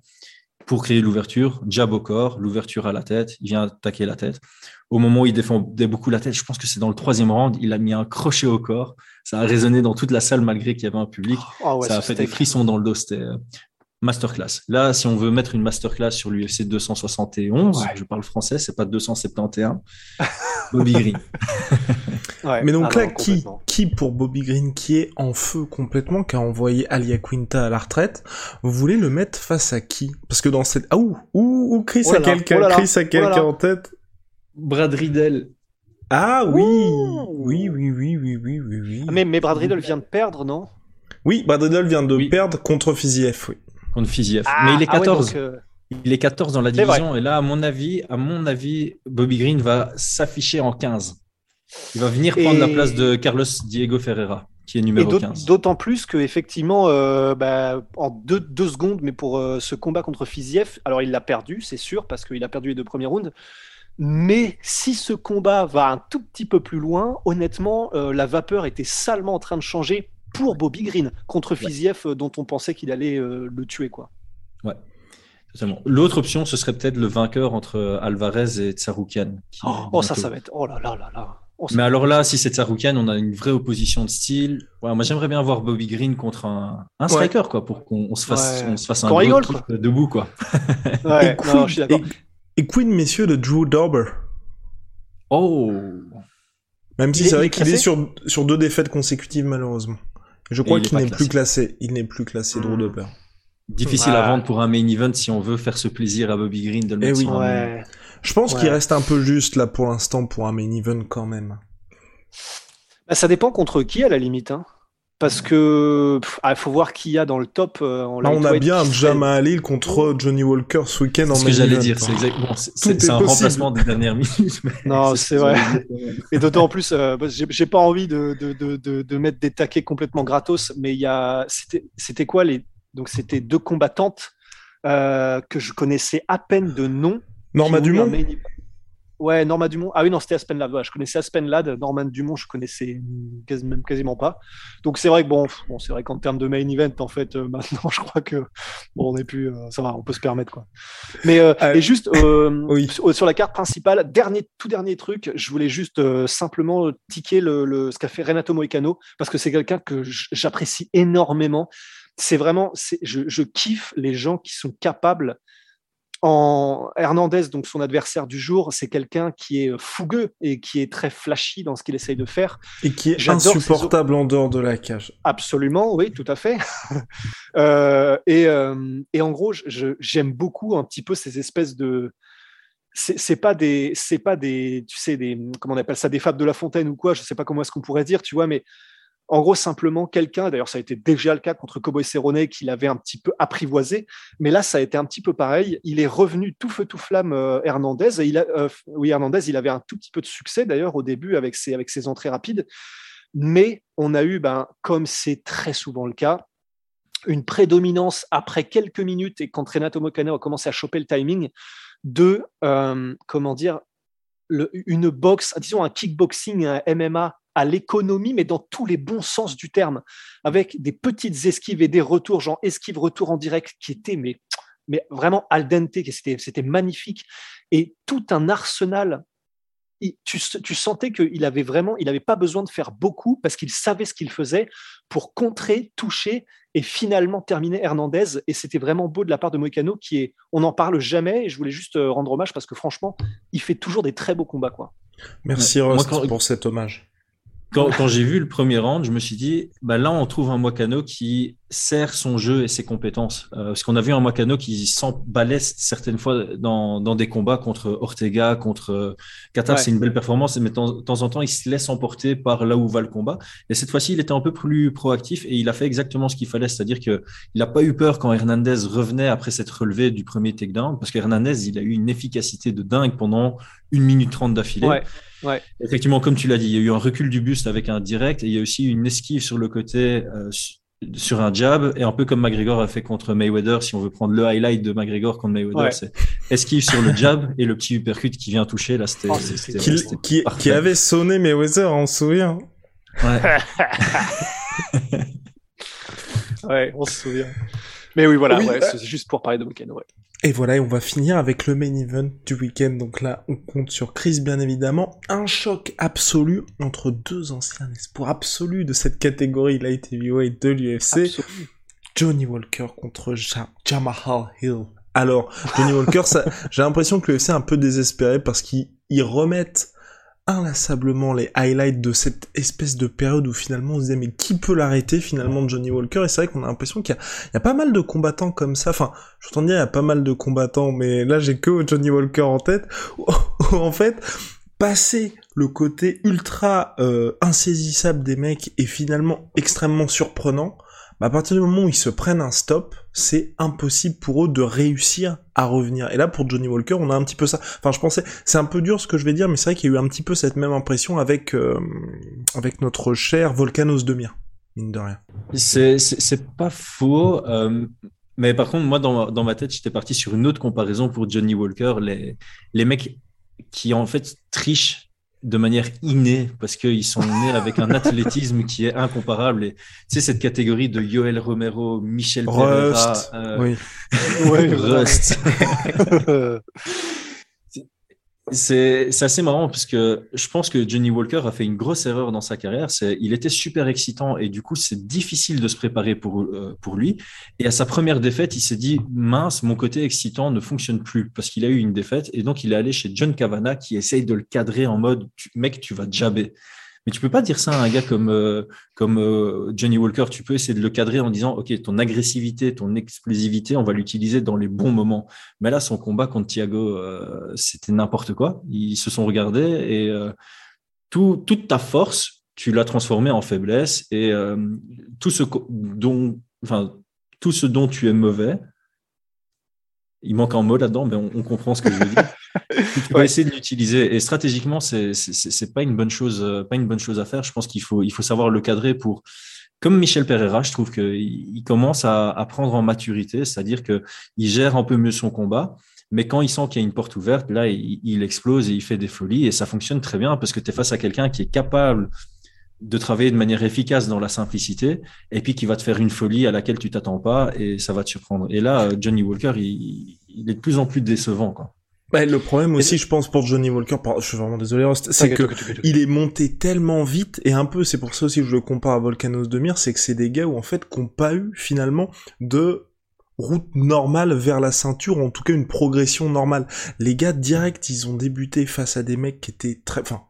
pour créer l'ouverture, jab au corps, l'ouverture à la tête, il vient attaquer la tête. Au moment où il défendait beaucoup la tête, je pense que c'est dans le troisième round, il a mis un crochet au corps. Ça a résonné dans toute la salle malgré qu'il y avait un public. Oh, ça a fait des frissons dans le dos. C'était euh, masterclass. Là, si on veut mettre une masterclass sur l'UFC 271, je parle français, c'est pas 271. Bobby Green. Mais donc là, qui, qui pour Bobby Green, qui est en feu complètement, qui a envoyé Alia Quinta à la retraite, vous voulez le mettre face à qui? Parce que dans cette... Ah, ouh, ouh, Chris oh a quelqu'un, oh Chris a quelqu'un en tête? Brad Riddle. Ah oui, oui, oui, oui, oui, oui, oui, oui. mais, mais Brad Riddle vient de perdre, non? Oui, Brad Riddle vient de perdre contre Fiziev, oui contre Fiziev. Ah, mais il est 14. Ah euh, il est 14 dans la division. Et là, à mon avis, à mon avis, Bobby Green va s'afficher en 15. Il va venir prendre la place de Carlos Diego Ferreira, qui est numéro 15. D'autant plus que effectivement, euh, bah, en deux, deux, secondes, mais pour euh, ce combat contre Fiziev, alors il l'a perdu, c'est sûr, parce qu'il a perdu les deux premiers rounds. Mais si ce combat va un tout petit peu plus loin, honnêtement, la vapeur était salement en train de changer pour Bobby Green contre Fiziev euh, dont on pensait qu'il allait euh, le tuer quoi. Ouais. L'autre option, ce serait peut-être le vainqueur entre euh, Alvarez et Tsaroukian. Oh, oh, ça, ça va être. Oh là là là là. Oh, Mais alors là, si c'est Tsaroukian, on a une vraie opposition de style. Ouais, moi, j'aimerais bien voir Bobby Green contre un, un striker, quoi, pour qu'on se fasse, on se fasse un rigole, debout, quoi. et, non, je suis et, et, Queen, messieurs, de Drew Dauber. Oh. Même si c'est vrai qu'il est sur, sur deux défaites consécutives, malheureusement. Je crois qu'il n'est plus classé. Il n'est plus classé Drew Dober. Difficile à vendre pour un main event si on veut faire ce plaisir à Bobby Green de le eh mettre oui. Je pense qu'il reste un peu juste là pour l'instant pour un main event quand même. Bah, ça dépend contre qui à la limite. Hein. Parce que il ah, faut voir qui y a dans le top. Euh, on a bien Jamal Ali contre Johnny Walker ce week-end en Ce que j'allais dire, c'est exactement. C'est un remplacement des dernières minutes. non, c'est vrai. Et d'autant plus, euh, j'ai pas envie de, de, de, de, mettre des taquets complètement gratos, mais il y a, c'était quoi les, donc c'était deux combattantes euh, que je connaissais à peine de nom. Norma Dumont. Ouais, Norma Dumont. Ah oui, non, c'était Aspen Lad. je connaissais Aspen Lad. Norman Dumont, je connaissais même quasiment pas. Donc c'est vrai que bon, bon c'est vrai qu'en termes de main event, en fait, euh, maintenant, je crois que bon, on est plus, euh, ça va, on peut se permettre quoi. Mais euh, et juste sur la carte principale, dernier, tout dernier truc, je voulais juste simplement ticker le, le, ce qu'a fait Renato Moicano parce que c'est quelqu'un que j'apprécie énormément. C'est vraiment, je, je kiffe les gens qui sont capables en Hernandez, donc son adversaire du jour, c'est quelqu'un qui est fougueux et qui est très flashy dans ce qu'il essaye de faire. Et qui est insupportable en dehors de la cage. Absolument, oui, tout à fait. Euh, euh, et, en gros, j'aime beaucoup un petit peu ces espèces de. C'est pas des, c'est pas des, tu sais, des, comment on appelle ça, des fables de la fontaine ou quoi, je sais pas comment est-ce qu'on pourrait dire, tu vois, mais En gros, simplement quelqu'un, d'ailleurs, ça a été déjà le cas contre Cowboy Cerrone, qu'il avait un petit peu apprivoisé, mais là, ça a été un petit peu pareil. Il est revenu tout feu, tout flamme, euh, Hernandez. Et euh, oui, Hernandez, il avait un tout petit peu de succès, d'ailleurs, au début, avec ses, entrées rapides. Mais on a eu, ben, comme c'est très souvent le cas, une prédominance après quelques minutes et quand Renato Moicano a commencé à choper le timing de, euh, comment dire, une boxe, disons un kickboxing, un MMA à l'économie, mais dans tous les bons sens du terme, avec des petites esquives et des retours, genre esquive-retour en direct, qui étaient mais, mais vraiment al dente, c'était magnifique, et tout un arsenal. tu, tu, sentais qu'il avait vraiment, il n'avait pas besoin de faire beaucoup parce qu'il savait ce qu'il faisait pour contrer, toucher et finalement terminer Hernandez. Et c'était vraiment beau de la part de Moicano qui est, on n'en parle jamais. Et je voulais juste euh, rendre hommage parce que franchement, il fait toujours des très beaux combats, quoi. Merci Rust pour cet hommage quand, j'ai vu le premier round, je me suis dit, bah là, on trouve un Moicano qui sert son jeu et ses compétences. Euh, parce qu'on a vu un Moicano qui s'emballait certaines fois dans, dans, des combats contre Ortega, contre Qatar. C'est une belle performance, mais de temps, en temps, il se laisse emporter par là où va le combat. Et cette fois-ci, il était un peu plus proactif et il a fait exactement ce qu'il fallait. C'est-à-dire qu'il n'a pas eu peur quand Hernandez revenait après s'être relevé du premier takedown, parce qu'Hernandez, il a eu une efficacité de dingue pendant une minute trente d'affilée. Ouais. Ouais. Effectivement, comme tu l'as dit, il y a eu un recul du buste avec un direct et il y a aussi une esquive sur le côté euh, sur un jab et un peu comme McGregor a fait contre Mayweather. Si on veut prendre le highlight de McGregor contre Mayweather, c'est esquive sur le jab et le petit uppercut qui vient toucher. Là, c'était oh, qui, qui, avait sonné Mayweather, on se souvient. Ouais. ouais, on se souvient. Mais oui, voilà, ouais, c'est juste pour parler de Moken, ouais. Et voilà, et on va finir avec le main event du week-end. Donc là, on compte sur Chris, bien évidemment. Un choc absolu entre deux anciens espoirs absolus de cette catégorie light heavyweight de l'UFC. Johnny Walker contre Jamal Hill. Alors, Johnny Walker, j'ai l'impression que l'UFC est un peu désespéré parce qu'ils remettent inlassablement les highlights de cette espèce de période où finalement on se disait mais qui peut l'arrêter finalement Johnny Walker? Et c'est vrai qu'on a l'impression qu'il y, a pas mal de combattants comme ça. Enfin j'entends dire il y a pas mal de combattants mais là j'ai que Johnny Walker en tête. Où, en fait passer le côté ultra euh, insaisissable des mecs est finalement extrêmement surprenant bah, à partir du moment où ils se prennent un stop, c'est impossible pour eux de réussir à revenir. Et là, pour Johnny Walker, on a un petit peu ça. Enfin, je pensais, c'est un peu dur ce que je vais dire, mais c'est vrai qu'il y a eu un petit peu cette même impression avec euh, avec notre cher Volcanos Demir, mine de rien. C'est c'est pas faux. Euh, mais par contre, moi, dans, dans ma tête, j'étais parti sur une autre comparaison pour Johnny Walker. Les, les mecs qui, en fait, trichent de manière innée parce qu'ils sont nés avec un athlétisme qui est incomparable. Et tu sais, cette catégorie de Yoel Romero, Michel Pereira, euh, oui. Rust. C'est assez marrant parce que je pense que Johnny Walker a fait une grosse erreur dans sa carrière. Il était super excitant et du coup c'est difficile de se préparer pour euh, pour lui. Et à sa première défaite, il s'est dit mince, mon côté excitant ne fonctionne plus parce qu'il a eu une défaite et donc il est allé chez John Cavana qui essaye de le cadrer en mode mec tu vas jabber. Mais tu peux pas dire ça à un gars comme, euh, comme euh, Johnny Walker. Tu peux essayer de le cadrer en disant, OK, ton agressivité, ton explosivité, on va l'utiliser dans les bons moments. Mais là, son combat contre Thiago, euh, c'était n'importe quoi. Ils se sont regardés et tout, toute ta force, tu l'as transformée en faiblesse et tout ce dont, enfin, tout ce dont tu es mauvais, il manque un mot là-dedans, mais on, comprend ce que je veux dire. tu vas essayer de l'utiliser. Et stratégiquement, c'est c'est pas une bonne chose, euh, pas une bonne chose à faire. Je pense qu'il faut il faut savoir le cadrer pour. Comme Michel Pereira, je trouve qu'il il commence à, à, prendre en maturité, c'est-à-dire que il gère un peu mieux son combat. Mais quand il sent qu'il y a une porte ouverte, là, il, il, explose et il fait des folies. Et ça fonctionne très bien parce que tu es face à quelqu'un qui est capable de travailler de manière efficace dans la simplicité, et puis qui va te faire une folie à laquelle tu t'attends pas, et ça va te surprendre. Et là, euh, Johnny Walker, il, il est de plus en plus décevant, quoi. Bah, le problème aussi, je pense, pour Johnny Walker, je suis vraiment désolé, c'est que il est monté tellement vite, et un peu, c'est pour ça aussi que je le compare à Volcanos de Mir, c'est que c'est des gars où, en fait, qui pas eu, finalement, de route normale vers la ceinture, ou en tout cas une progression normale. Les gars, direct, ils ont débuté face à des mecs qui étaient très, enfin,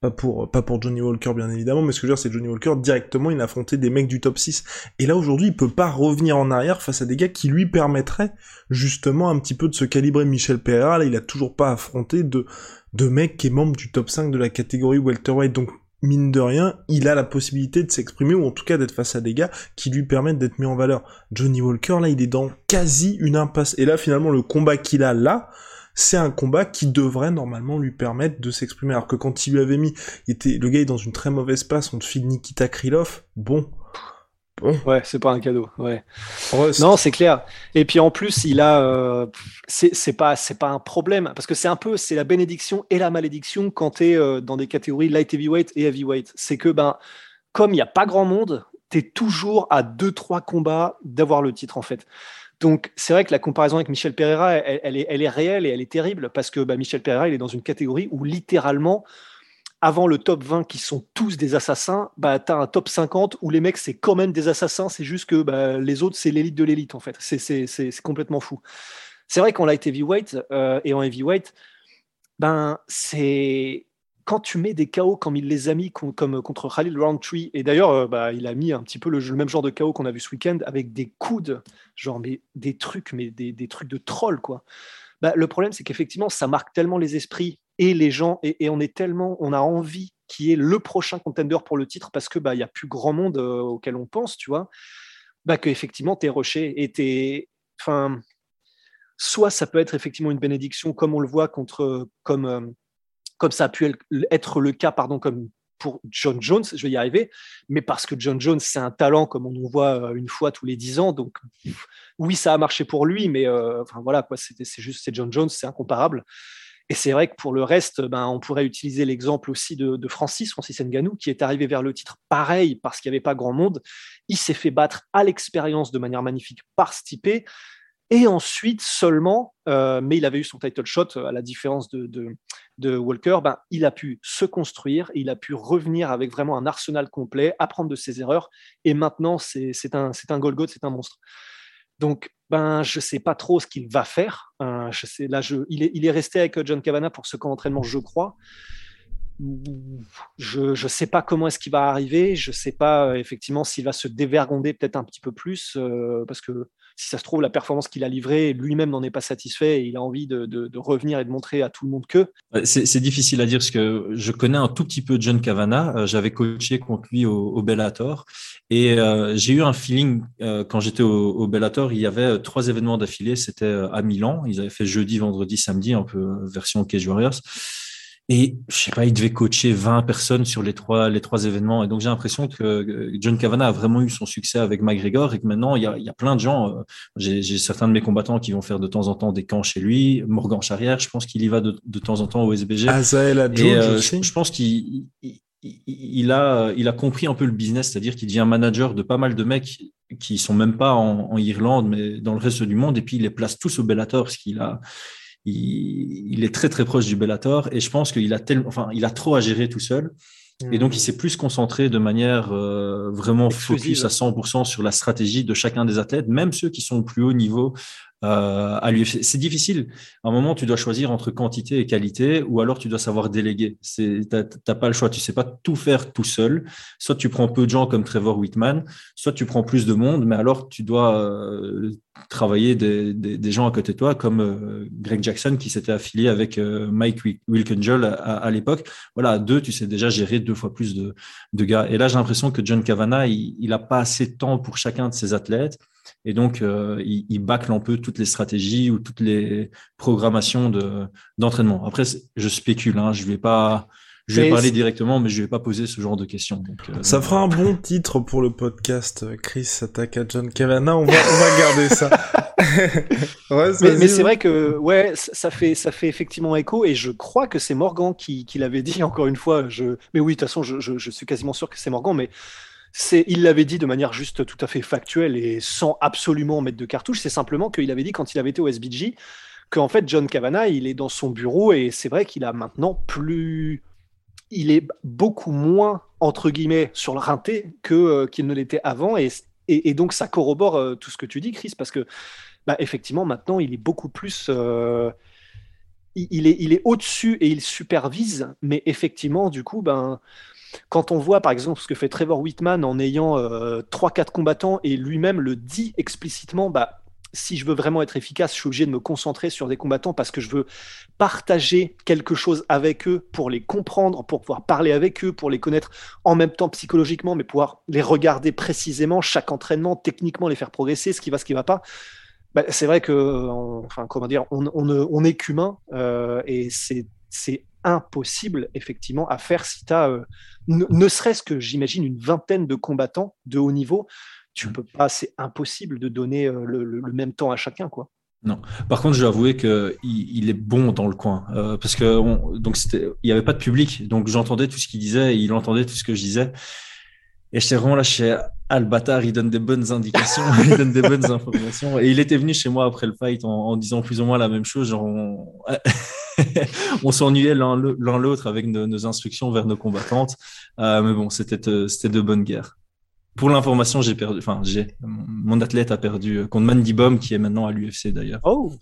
pas pour, pas pour Johnny Walker, bien évidemment, mais ce que je veux dire, c'est Johnny Walker, directement, il a affronté des mecs du top 6. Et là, aujourd'hui, il peut pas revenir en arrière face à des gars qui lui permettraient, justement, un petit peu de se calibrer. Michel Pereira, là, il a toujours pas affronté de, de mecs qui est membre du top 5 de la catégorie welterweight. Donc, mine de rien, il a la possibilité de s'exprimer ou en tout cas d'être face à des gars qui lui permettent d'être mis en valeur. Johnny Walker, là, il est dans quasi une impasse. Et là, finalement, le combat qu'il a là, c'est un combat qui devrait normalement lui permettre de s'exprimer. Alors que quand il lui avait mis, il était, le gars est dans une très mauvaise passe, on te file Nikita Krylov, bon, Ouais, c'est pas un cadeau. Ouais. non, c'est clair. Et puis en plus, il a, euh, c'est pas, c'est pas un problème parce que c'est un peu, c'est la bénédiction et la malédiction quand tu es euh, dans des catégories light heavyweight et heavyweight. C'est que ben, comme il n'y a pas grand monde, tu es toujours à 2-3 combats d'avoir le titre en fait. Donc c'est vrai que la comparaison avec Michel Pereira, elle, est, elle est réelle et elle est terrible parce que bah, Michel Pereira, il est dans une catégorie où littéralement avant le top 20 qui sont tous des assassins, bah, tu as un top 50 où les mecs, c'est quand même des assassins, c'est juste que bah, les autres, c'est l'élite de l'élite, en fait. C'est complètement fou. C'est vrai qu'en light heavyweight euh, et en heavyweight, ben, c'est quand tu mets des KO comme il les a mis comme contre Khalil Roundtree, et d'ailleurs, euh, bah, il a mis un petit peu le, même genre de KO qu'on a vu ce week-end avec des coudes, genre des trucs, mais des, des trucs de troll, quoi. Bah, le problème, c'est qu'effectivement, ça marque tellement les esprits et les gens, et, on est tellement, on a envie qui est le prochain contender pour le titre parce que bah y a plus grand monde euh, auquel on pense, tu vois, bah que effectivement t'es rushé et enfin, soit ça peut être effectivement une bénédiction comme on le voit contre, comme euh, comme ça a pu être le cas, pardon, comme pour John Jones, je vais y arriver, mais parce que John Jones, c'est un talent comme on en voit euh, une fois tous les dix ans. Donc, oui, ça a marché pour lui, mais enfin, voilà, c'est juste, John Jones, c'est incomparable. Et c'est vrai que pour le reste, ben, on pourrait utiliser l'exemple aussi de, Francis, Francis Nganou, qui est arrivé vers le titre pareil parce qu'il n'y avait pas grand monde. Il s'est fait battre à l'expérience de manière magnifique par Stipe. Et ensuite seulement, euh, mais il avait eu son title shot à la différence de, de, Walker, ben, il a pu se construire, il a pu revenir avec vraiment un arsenal complet, apprendre de ses erreurs. Et maintenant, c'est un, un Golgoth, c'est un monstre. Donc, ben, je ne sais pas trop ce qu'il va faire. Euh, sais, là, je, il, est, il est resté avec John Cavana pour ce camp d'entraînement, je crois. Je ne sais pas comment est-ce qu'il va arriver. Je ne sais pas euh, effectivement s'il va se dévergonder peut-être un petit peu plus, euh, parce que si ça se trouve, la performance qu'il a livrée, lui-même n'en est pas satisfait et il a envie de, revenir et de montrer à tout le monde que. C'est difficile à dire parce que je connais un tout petit peu John Cavana. Euh, j'avais coaché contre lui au, Bellator et j'ai eu un feeling quand j'étais au, Bellator. Il y avait trois événements d'affilée. C'était à Milan. Ils avaient fait jeudi, vendredi, samedi, un peu version Cage Warriors. Et je sais pas, il devait coacher 20 personnes sur les trois, les trois événements. Et donc, j'ai l'impression que John Cavana a vraiment eu son succès avec McGregor et que maintenant, il y a, il y a plein de gens. Euh, j'ai certains de mes combattants qui vont faire de temps en temps des camps chez lui. Morgan Charrière, je pense qu'il y va de, de, temps en temps au SBG. Azael et euh, je, je, pense qu'il il, a, il a compris un peu le business, c'est-à-dire qu'il devient manager de pas mal de mecs qui sont même pas en, en, Irlande, mais dans le reste du monde. Et puis, il les place tous au Bellator parce qu'il a, il, est très très proche du Bellator et je pense qu'il a tellement, enfin, il a trop à gérer tout seul. Et donc, il mmh. s'est plus concentré de manière euh, vraiment focus à 100% sur la stratégie de chacun des athlètes, même ceux qui sont au plus haut niveau euh, à l'UFC. C'est difficile. À un moment, tu dois choisir entre quantité et qualité, ou alors tu dois savoir déléguer. Tu n'as pas le choix. Tu sais pas tout faire tout seul. Soit tu prends peu de gens comme Trevor Whitman, soit tu prends plus de monde, mais alors tu dois euh, travailler des, des, gens à côté de toi, comme euh, Greg Jackson qui s'était affilié avec Mike Wilkengel à, à l'époque. Voilà, deux, tu sais déjà gérer deux fois plus de, de gars. Et là, j'ai l'impression que John Cavana, il n'a pas assez de temps pour chacun de ses athlètes. Et donc, euh, il, bâcle un peu toutes les stratégies ou toutes les programmations d'entraînement. Après, je spécule, hein, je vais pas, je vais parler directement, mais je vais pas poser ce genre de questions. Euh, ça fera un bon titre pour le podcast. Euh, Chris s'attaque à John Cavana. On va, on va garder ça. mais, c'est vrai que ouais, ça fait, ça fait effectivement écho, et je crois que c'est Morgan qui, qui l'avait dit encore une fois. Je... Mais oui, de toute façon, je, je, je suis quasiment sûr que c'est Morgan, mais c'est, il l'avait dit de manière juste tout à fait factuelle et sans absolument mettre de cartouche. C'est simplement qu'il avait dit quand il avait été au SBG qu'en fait John Cavana, il est dans son bureau et c'est vrai qu'il a maintenant plus, il est beaucoup moins entre guillemets sur le rinté que euh, qu'il ne l'était avant. Et, et, donc ça corrobore euh, tout ce que tu dis, Chris, parce que bah, effectivement maintenant il est beaucoup plus euh, il est, il est au-dessus et il supervise, mais effectivement, du coup, ben, quand on voit par exemple ce que fait Trevor Whitman en ayant euh, 3-4 combattants et lui-même le dit explicitement, bah, si je veux vraiment être efficace, je suis obligé de me concentrer sur des combattants parce que je veux partager quelque chose avec eux pour les comprendre, pour pouvoir parler avec eux, pour les connaître en même temps psychologiquement, mais pouvoir les regarder précisément, chaque entraînement, techniquement les faire progresser, ce qui va, ce qui va pas. Bah, c'est vrai que, enfin, comment dire, on, on, est qu'humain euh, et c'est impossible effectivement à faire si tu as euh, ne, serait-ce que j'imagine une vingtaine de combattants de haut niveau tu peux pas c'est impossible de donner euh, le, même temps à chacun quoi. Non. Par contre, je dois avouer que il, est bon dans le coin euh, parce que donc c'était, il y avait pas de public, donc j'entendais tout ce qu'il disait, et il entendait tout ce que je disais, et j'étais vraiment là chez Albatar, il donne des bonnes indications, il donne des bonnes informations, et il était venu chez moi après le fight en, disant plus ou moins la même chose, genre on, s'ennuyait l'un l'autre avec nos, instructions vers nos combattantes, euh, mais bon, c'était c'était de bonnes guerres pour l'information, j'ai perdu. Enfin, j'ai mon athlète a perdu euh, contre Mandy qui est maintenant à l'UFC d'ailleurs. Oh.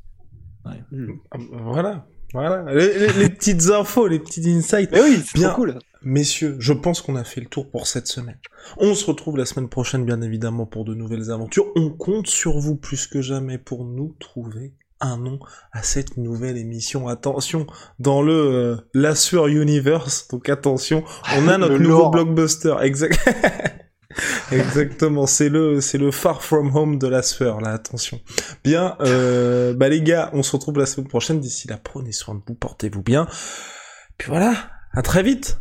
Hmm. Voilà. Voilà, les, petites infos, les petits insights. Mais oui, c'est bien cool. Messieurs, je pense qu'on a fait le tour pour cette semaine. On se retrouve la semaine prochaine, bien évidemment, pour de nouvelles aventures. On compte sur vous plus que jamais pour nous trouver un nom à cette nouvelle émission. Attention, dans le euh, La Sueur Universe, donc attention, on a notre nouveau blockbuster. Exact. Exactement, c'est le c'est le Far From Home de la sphère là, attention. Bien, euh, bah les gars, on se retrouve la semaine prochaine. D'ici là, prenez soin de vous, portez-vous bien. Puis voilà, à très vite.